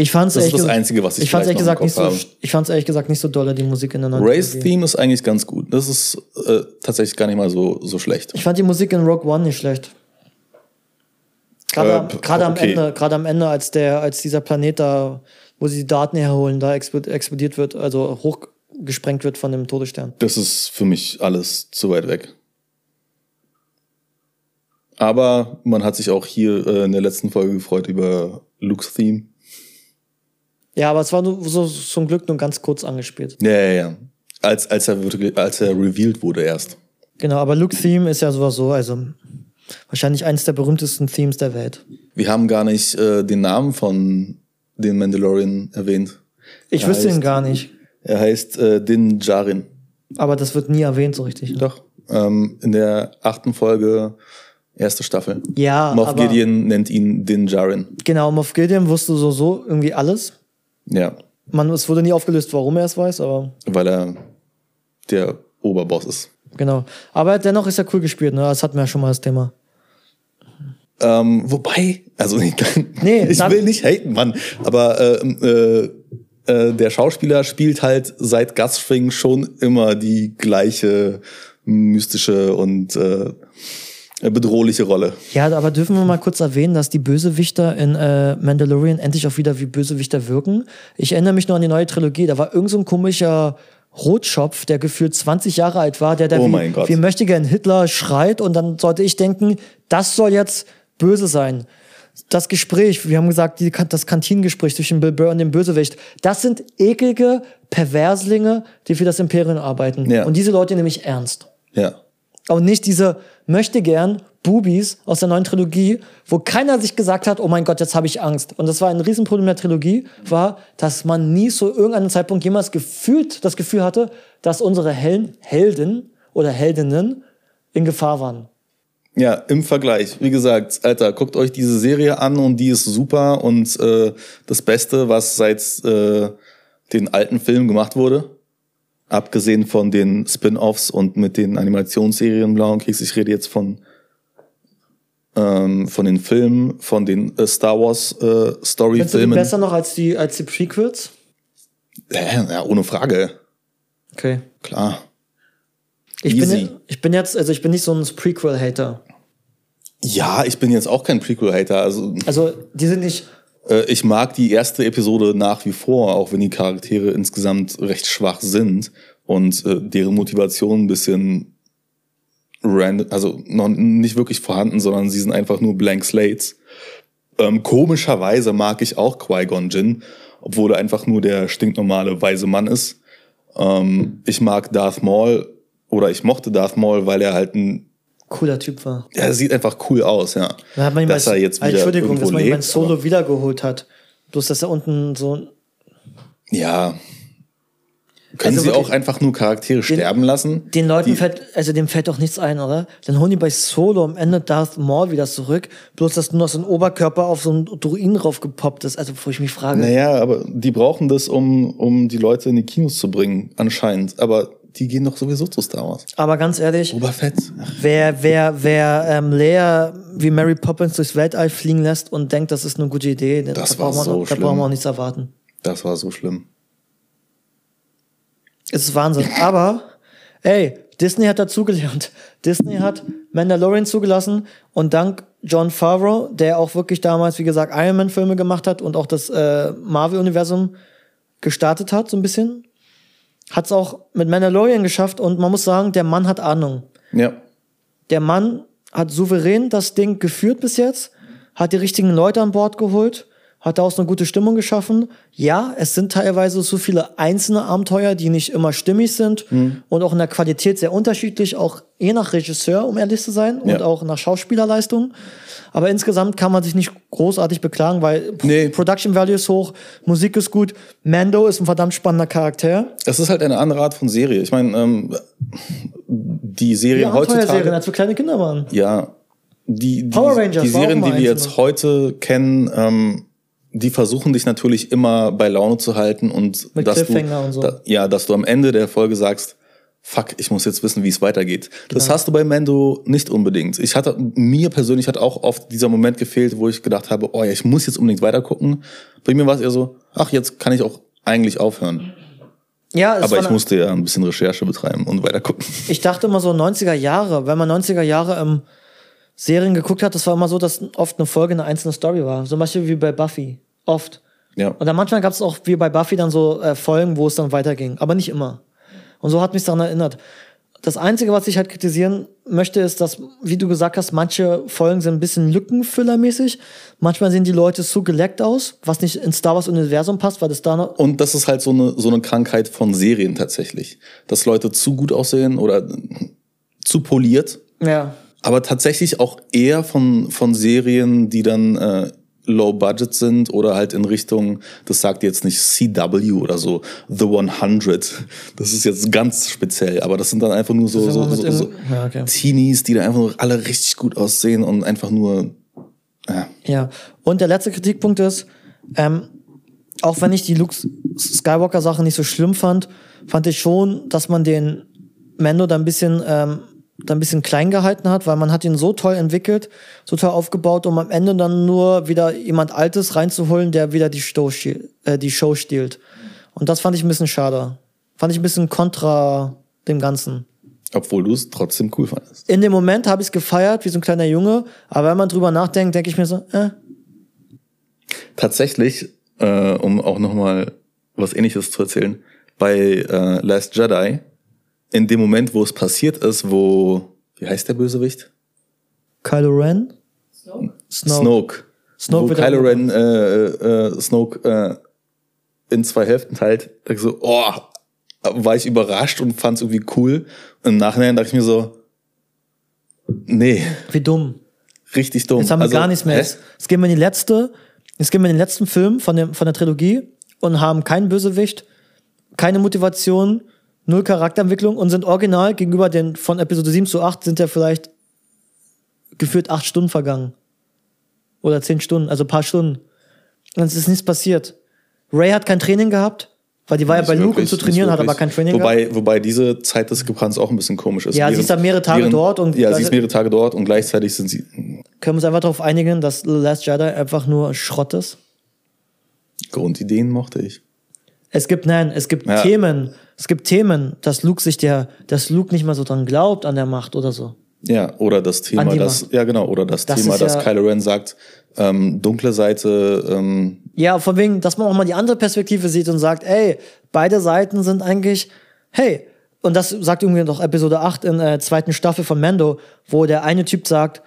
Ich fand's Das ist ehrlich das Einzige, was ich ich fand's ehrlich gesagt nicht so. Ich fand's ehrlich gesagt nicht so dolle die Musik in der neuen Race Trilogie. Theme ist eigentlich ganz gut. Das ist äh, tatsächlich gar nicht mal so, so schlecht. Ich fand die Musik in Rogue One nicht schlecht. Gerade, Äh, am- gerade am okay. Ende, gerade am Ende, als der, als dieser Planet da, wo sie die Daten herholen, da explod- explodiert wird, also hochgesprengt wird von dem Todesstern. Das ist für mich alles zu weit weg. Aber man hat sich auch hier äh, in der letzten Folge gefreut über Luke's Theme. Ja, aber es war nur so zum Glück nur ganz kurz angespielt. Ja, ja, ja. Als, als, er, wirklich- als er revealed wurde erst. Genau, aber Luke's Theme ist ja sowas so, also wahrscheinlich eines der berühmtesten Themes der Welt. Wir haben gar nicht äh, den Namen von den Mandalorian erwähnt. Ich Er wüsste ihn heißt- gar nicht, Er heißt äh, Din Djarin. aber das wird nie erwähnt so richtig. Ne? Doch. Ähm, in der achten Folge, erste Staffel. Ja, Moff aber Gideon nennt ihn Din Djarin. genau, Moff Gideon wusste so so irgendwie alles. Ja, Man, es wurde nie aufgelöst, warum er es weiß, aber weil er der Oberboss ist. genau. Aber dennoch ist er cool gespielt, ne? Das hatten wir ja schon mal das Thema. Ähm, wobei, also ich, Nee, ich will nicht haten, Mann, aber äh, äh, äh, der Schauspieler spielt halt seit Gusfring schon immer die gleiche mystische und äh, bedrohliche Rolle. Ja, aber dürfen wir mal kurz erwähnen, dass die Bösewichter in äh, Mandalorian endlich auch wieder wie Bösewichter wirken? Ich erinnere mich nur an die neue Trilogie, da war irgend so ein komischer Rotschopf, der gefühlt 20 Jahre alt war, der da Oh wie, Gott. wie möchte gern Hitler schreit und dann sollte ich denken, das soll jetzt böse sein. Das Gespräch, wir haben gesagt, die, das Kantinengespräch zwischen Bill Burr und dem Bösewicht, das sind eklige Perverslinge, die für das Imperium arbeiten. Ja. Und diese Leute nehme ich ernst. Ja. Und nicht diese möchte gern Bubis aus der neuen Trilogie, wo keiner sich gesagt hat, oh mein Gott, jetzt habe ich Angst. Und das war ein Riesenproblem der Trilogie, war, dass man nie zu irgendeinem Zeitpunkt jemals gefühlt das Gefühl hatte, dass unsere Hel Helden oder Heldinnen in Gefahr waren. Ja, im Vergleich. Wie gesagt, Alter, guckt euch diese Serie an und die ist super und äh, das Beste, was seit äh, den alten Filmen gemacht wurde. Abgesehen von den Spin-offs und mit den Animationsserien Blau und Keks. Ich rede jetzt von ähm, von den Filmen, von den äh, Star Wars äh, Findest du die besser noch als die, als die Prequels? Ja, ja, ohne Frage. Okay. Klar. Ich Easy. bin, ich bin jetzt, also ich bin nicht so ein Prequel-Hater. Ja, ich bin jetzt auch kein Prequel-Hater. Also Also, die sind nicht, ich mag die erste Episode nach wie vor, auch wenn die Charaktere insgesamt recht schwach sind und äh, deren Motivation ein bisschen random, also noch nicht wirklich vorhanden, sondern sie sind einfach nur blank slates. Ähm, komischerweise mag ich auch Qui-Gon Jinn, obwohl er einfach nur der stinknormale weise Mann ist. Ähm, ich mag Darth Maul oder ich mochte Darth Maul, weil er halt ein cooler Typ war. er sieht einfach cool aus, ja. Da hat man ihn dass bei, er jetzt wieder Entschuldigung, dass man lebt, Solo aber- wiedergeholt hat. Bloß, dass er unten so, Ja. Können Also sie wirklich- auch einfach nur Charaktere sterben lassen? den Leuten fällt, also dem fällt doch nichts ein, oder? Dann holen die bei Solo am Ende Darth Maul wieder zurück, bloß, dass nur noch so ein Oberkörper auf so einen Druiden raufgepoppt ist, also, wo ich mich frage. Naja, aber die brauchen das, um, um die Leute in die Kinos zu bringen, anscheinend. Aber die gehen doch sowieso zu Star Wars. Aber ganz ehrlich, Boba Fett. Ach, wer, wer, wer ähm, Leia wie Mary Poppins durchs Weltall fliegen lässt und denkt, das ist eine gute Idee, da, Das da, war man, so da schlimm. brauchen wir auch nichts erwarten. das war so schlimm. Es ist Wahnsinn. Aber, ey, Disney hat dazugelernt. Disney hat Mandalorian zugelassen und dank John Favreau, der auch wirklich damals, wie gesagt, Iron Man-Filme gemacht hat und auch das äh, Marvel-Universum gestartet hat, so ein bisschen, hat es auch mit Mandalorian geschafft und man muss sagen, der Mann hat Ahnung. Ja. Der Mann hat souverän das Ding geführt bis jetzt, hat die richtigen Leute an Bord geholt, hat daraus eine gute Stimmung geschaffen. Ja, es sind teilweise so viele einzelne Abenteuer, die nicht immer stimmig sind und auch in der Qualität sehr unterschiedlich, auch je nach Regisseur, um ehrlich zu sein, und Ja. auch nach Schauspielerleistung. Aber insgesamt kann man sich nicht großartig beklagen, weil Nee. Production Value ist hoch, Musik ist gut, Mando ist ein verdammt spannender Charakter. Es ist halt eine andere Art von Serie. Ich meine, ähm, die Die Serien Abenteuerserien, heutzutage. als wir kleine Kinder waren. Ja. Die, die, Power Rangers die Serien, die wir jetzt heute kennen, ähm, die versuchen dich natürlich immer bei Laune zu halten und Mit dass du, und so. da, ja, dass du am Ende der Folge sagst, fuck, ich muss jetzt wissen, wie es weitergeht. Das Genau. hast du bei Mando nicht unbedingt. Ich hatte, mir persönlich hat auch oft dieser Moment gefehlt, wo ich gedacht habe, oh ja, ich muss jetzt unbedingt weitergucken. Bei mir war es eher so, ach, jetzt kann ich auch eigentlich aufhören. Ja, Aber ich musste ja ein bisschen Recherche betreiben und weitergucken. Ich dachte immer so 90er Jahre, wenn man 90er Jahre ähm, Serien geguckt hat, das war immer so, dass oft eine Folge eine einzelne Story war. Zum Beispiel wie bei Buffy. Oft. Ja. Und dann manchmal gab es auch wie bei Buffy dann so äh, Folgen, wo es dann weiterging. Aber nicht immer. Und so hat mich daran erinnert. Das Einzige, was ich halt kritisieren möchte, ist, dass, wie du gesagt hast, manche Folgen sind ein bisschen lückenfüllermäßig. Manchmal sehen die Leute zu geleckt aus, was nicht ins Star Wars-Universum passt, weil das da noch. Und das ist halt so eine, so eine Krankheit von Serien tatsächlich. Dass Leute zu gut aussehen oder zu poliert. Ja. Aber tatsächlich auch eher von, von Serien, die dann äh, low budget sind oder halt in Richtung, das sagt jetzt nicht CW oder so, The 100. Das ist jetzt ganz speziell, aber das sind dann einfach nur so, so, so, so ja, okay. Teenies, die da einfach nur alle richtig gut aussehen und einfach nur, ja. Ja, und der letzte Kritikpunkt ist, ähm, auch wenn ich die Luke Skywalker-Sache nicht so schlimm fand, fand ich schon, dass man den Mando da ein bisschen, ähm, da ein bisschen klein gehalten hat, weil man hat ihn so toll entwickelt, so toll aufgebaut, um am Ende dann nur wieder jemand Altes reinzuholen, der wieder die Show, äh, die Show stiehlt. Und das fand ich ein bisschen schade. Fand ich ein bisschen kontra dem Ganzen. Obwohl du es trotzdem cool fandest. In dem Moment habe ich es gefeiert, wie so ein kleiner Junge, aber wenn man drüber nachdenkt, denke ich mir so, äh, Tatsächlich, äh, um auch nochmal was ähnliches zu erzählen, bei äh, Last Jedi, in dem Moment, wo es passiert ist, wo, wie heißt der Bösewicht? Kylo Ren? Snoke. Snoke. Snoke. Snoke wo Kylo Ren äh, äh, Snoke äh, in zwei Hälften teilt, da ich so, oh, war ich überrascht und fand es irgendwie cool. Und Im Nachhinein dachte ich mir so, nee, Wie dumm. richtig dumm. Jetzt haben wir Also, gar nichts mehr. hä? Jetzt, jetzt gehen wir in die letzte, jetzt gehen wir in den letzten Film von, dem, von der Trilogie und haben keinen Bösewicht, keine Motivation, null Charakterentwicklung und sind original gegenüber den von Episode 7 zu 8 sind ja vielleicht gefühlt acht Stunden vergangen. Oder zehn Stunden, also ein paar Stunden. Und es ist nichts passiert. Ray hat kein Training gehabt, weil die war ja Nicht bei Luke, um wirklich, zu nicht trainieren, hat aber kein Training gehabt. wobei, Wobei diese Zeitdiskrepanz auch ein bisschen komisch ist. Ja, sie ist dann mehrere Tage dort und- Ja, sie ist mehrere Tage dort und gleichzeitig sind sie. Können wir uns einfach darauf einigen, dass The Last Jedi einfach nur Schrott ist? Grundideen mochte ich. Es gibt, nein, es gibt Ja. Themen, es gibt Themen, dass Luke sich der, dass Luke nicht mal so dran glaubt an der Macht oder so. Ja, oder das Thema, das, ja genau, oder das, Das Thema, dass ja- Kylo Ren sagt, ähm, dunkle Seite, ähm, Ja, von wegen, dass man auch mal die andere Perspektive sieht und sagt, ey, beide Seiten sind eigentlich, hey, und das sagt irgendwie noch Episode 8 in der zweiten Staffel von Mando, wo der eine Typ sagt,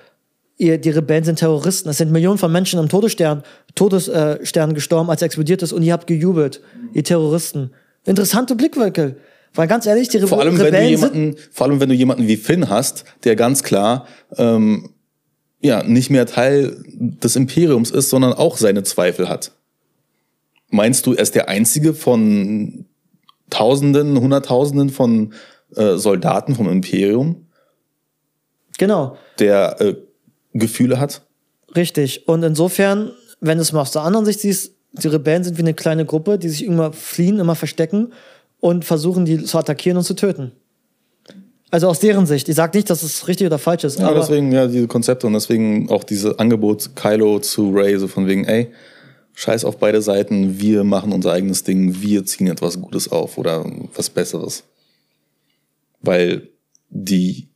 ihr, die Rebellen sind Terroristen. Es sind Millionen von Menschen am Todesstern, Todesstern äh, gestorben, als er explodiert ist und ihr habt gejubelt, ihr Terroristen. Interessante Blickwinkel. Weil ganz ehrlich, die Re vor allem, wenn du Rebellen jemanden, vor allem, wenn du jemanden wie Finn hast, der ganz klar, ähm, ja, nicht mehr Teil des Imperiums ist, sondern auch seine Zweifel hat. Meinst du, er ist der einzige von Tausenden, Hunderttausenden von äh, Soldaten vom Imperium, genau, der äh, Gefühle hat? Richtig. Und insofern, wenn du es mal aus der anderen Sicht siehst, die Rebellen sind wie eine kleine Gruppe, die sich immer fliehen, immer verstecken und versuchen, die zu attackieren und zu töten. Also aus deren Sicht. Ich sage nicht, dass es richtig oder falsch ist. Ja, aber deswegen ja diese Konzepte und deswegen auch diese Angebot Kylo zu Ray, so von wegen, ey, scheiß auf beide Seiten, wir machen unser eigenes Ding, wir ziehen etwas Gutes auf oder was Besseres. Weil die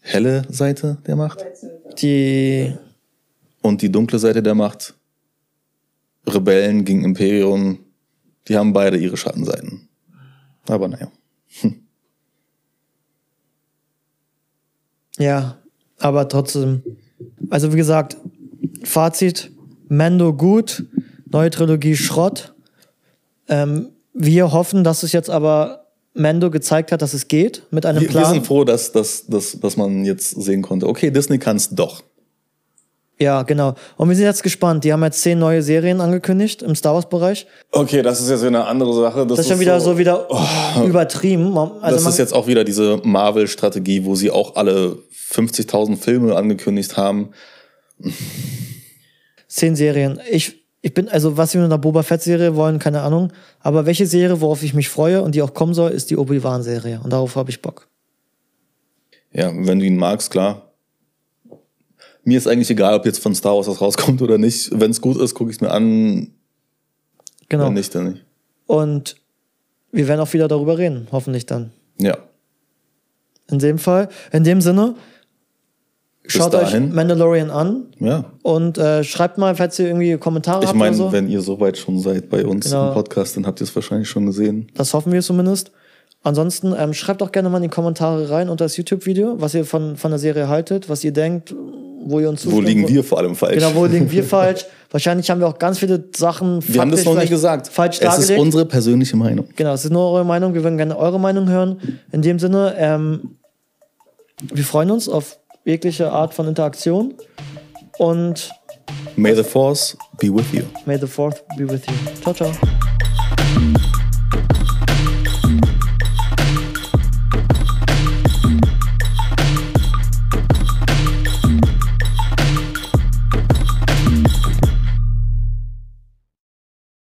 helle Seite der Macht die, und die dunkle Seite der Macht, Rebellen gegen Imperium, die haben beide ihre Schattenseiten. Aber naja. ja, aber trotzdem. Also wie gesagt, Fazit, Mando gut, neue Trilogie Schrott. Ähm, wir hoffen, dass es jetzt aber Mando gezeigt hat, dass es geht mit einem Wir, wir Plan. sind froh, dass, dass, dass, dass man jetzt sehen konnte, okay, Disney kann es doch. Ja, genau. Und wir sind jetzt gespannt. Die haben jetzt zehn neue Serien angekündigt im Star Wars-Bereich. Okay, das ist jetzt wieder eine andere Sache. Das ist schon wieder so, wieder übertrieben. Also das ist jetzt auch wieder diese Marvel-Strategie, wo sie auch alle 50.000 Filme angekündigt haben. zehn Serien. Ich, ich bin, also was wir mit einer Boba Fett-Serie wollen, keine Ahnung. Aber welche Serie, worauf ich mich freue und die auch kommen soll, ist die Obi-Wan-Serie. Und darauf habe ich Bock. Ja, wenn du ihn magst, klar. Mir ist eigentlich egal, ob jetzt von Star Wars was rauskommt oder nicht. Wenn es gut ist, gucke ich es mir an. Genau. Wenn nicht, dann nicht. Und wir werden auch wieder darüber reden, hoffentlich dann. Ja. In dem Fall, in dem Sinne, schaut euch dahin. Mandalorian an Ja. und äh, schreibt mal, falls ihr irgendwie Kommentare Ich habt oder meine, so. wenn ihr soweit schon seid bei uns Genau. im Podcast, dann habt ihr es wahrscheinlich schon gesehen. Das hoffen wir zumindest. Ansonsten ähm, schreibt auch gerne mal in die Kommentare rein unter das YouTube-Video, was ihr von, von der Serie haltet, was ihr denkt, wo ihr uns Wo zustimmt, liegen wir vor allem falsch? Genau, wo liegen wir falsch? Wahrscheinlich haben wir auch ganz viele Sachen wir haben das noch vielleicht gesagt. falsch es ist dargelegt. unsere persönliche Meinung. Genau, es ist nur eure Meinung. Wir würden gerne eure Meinung hören. In dem Sinne, ähm, wir freuen uns auf jegliche Art von Interaktion und May the Force be with you. may the fourth be with you. Ciao, ciao.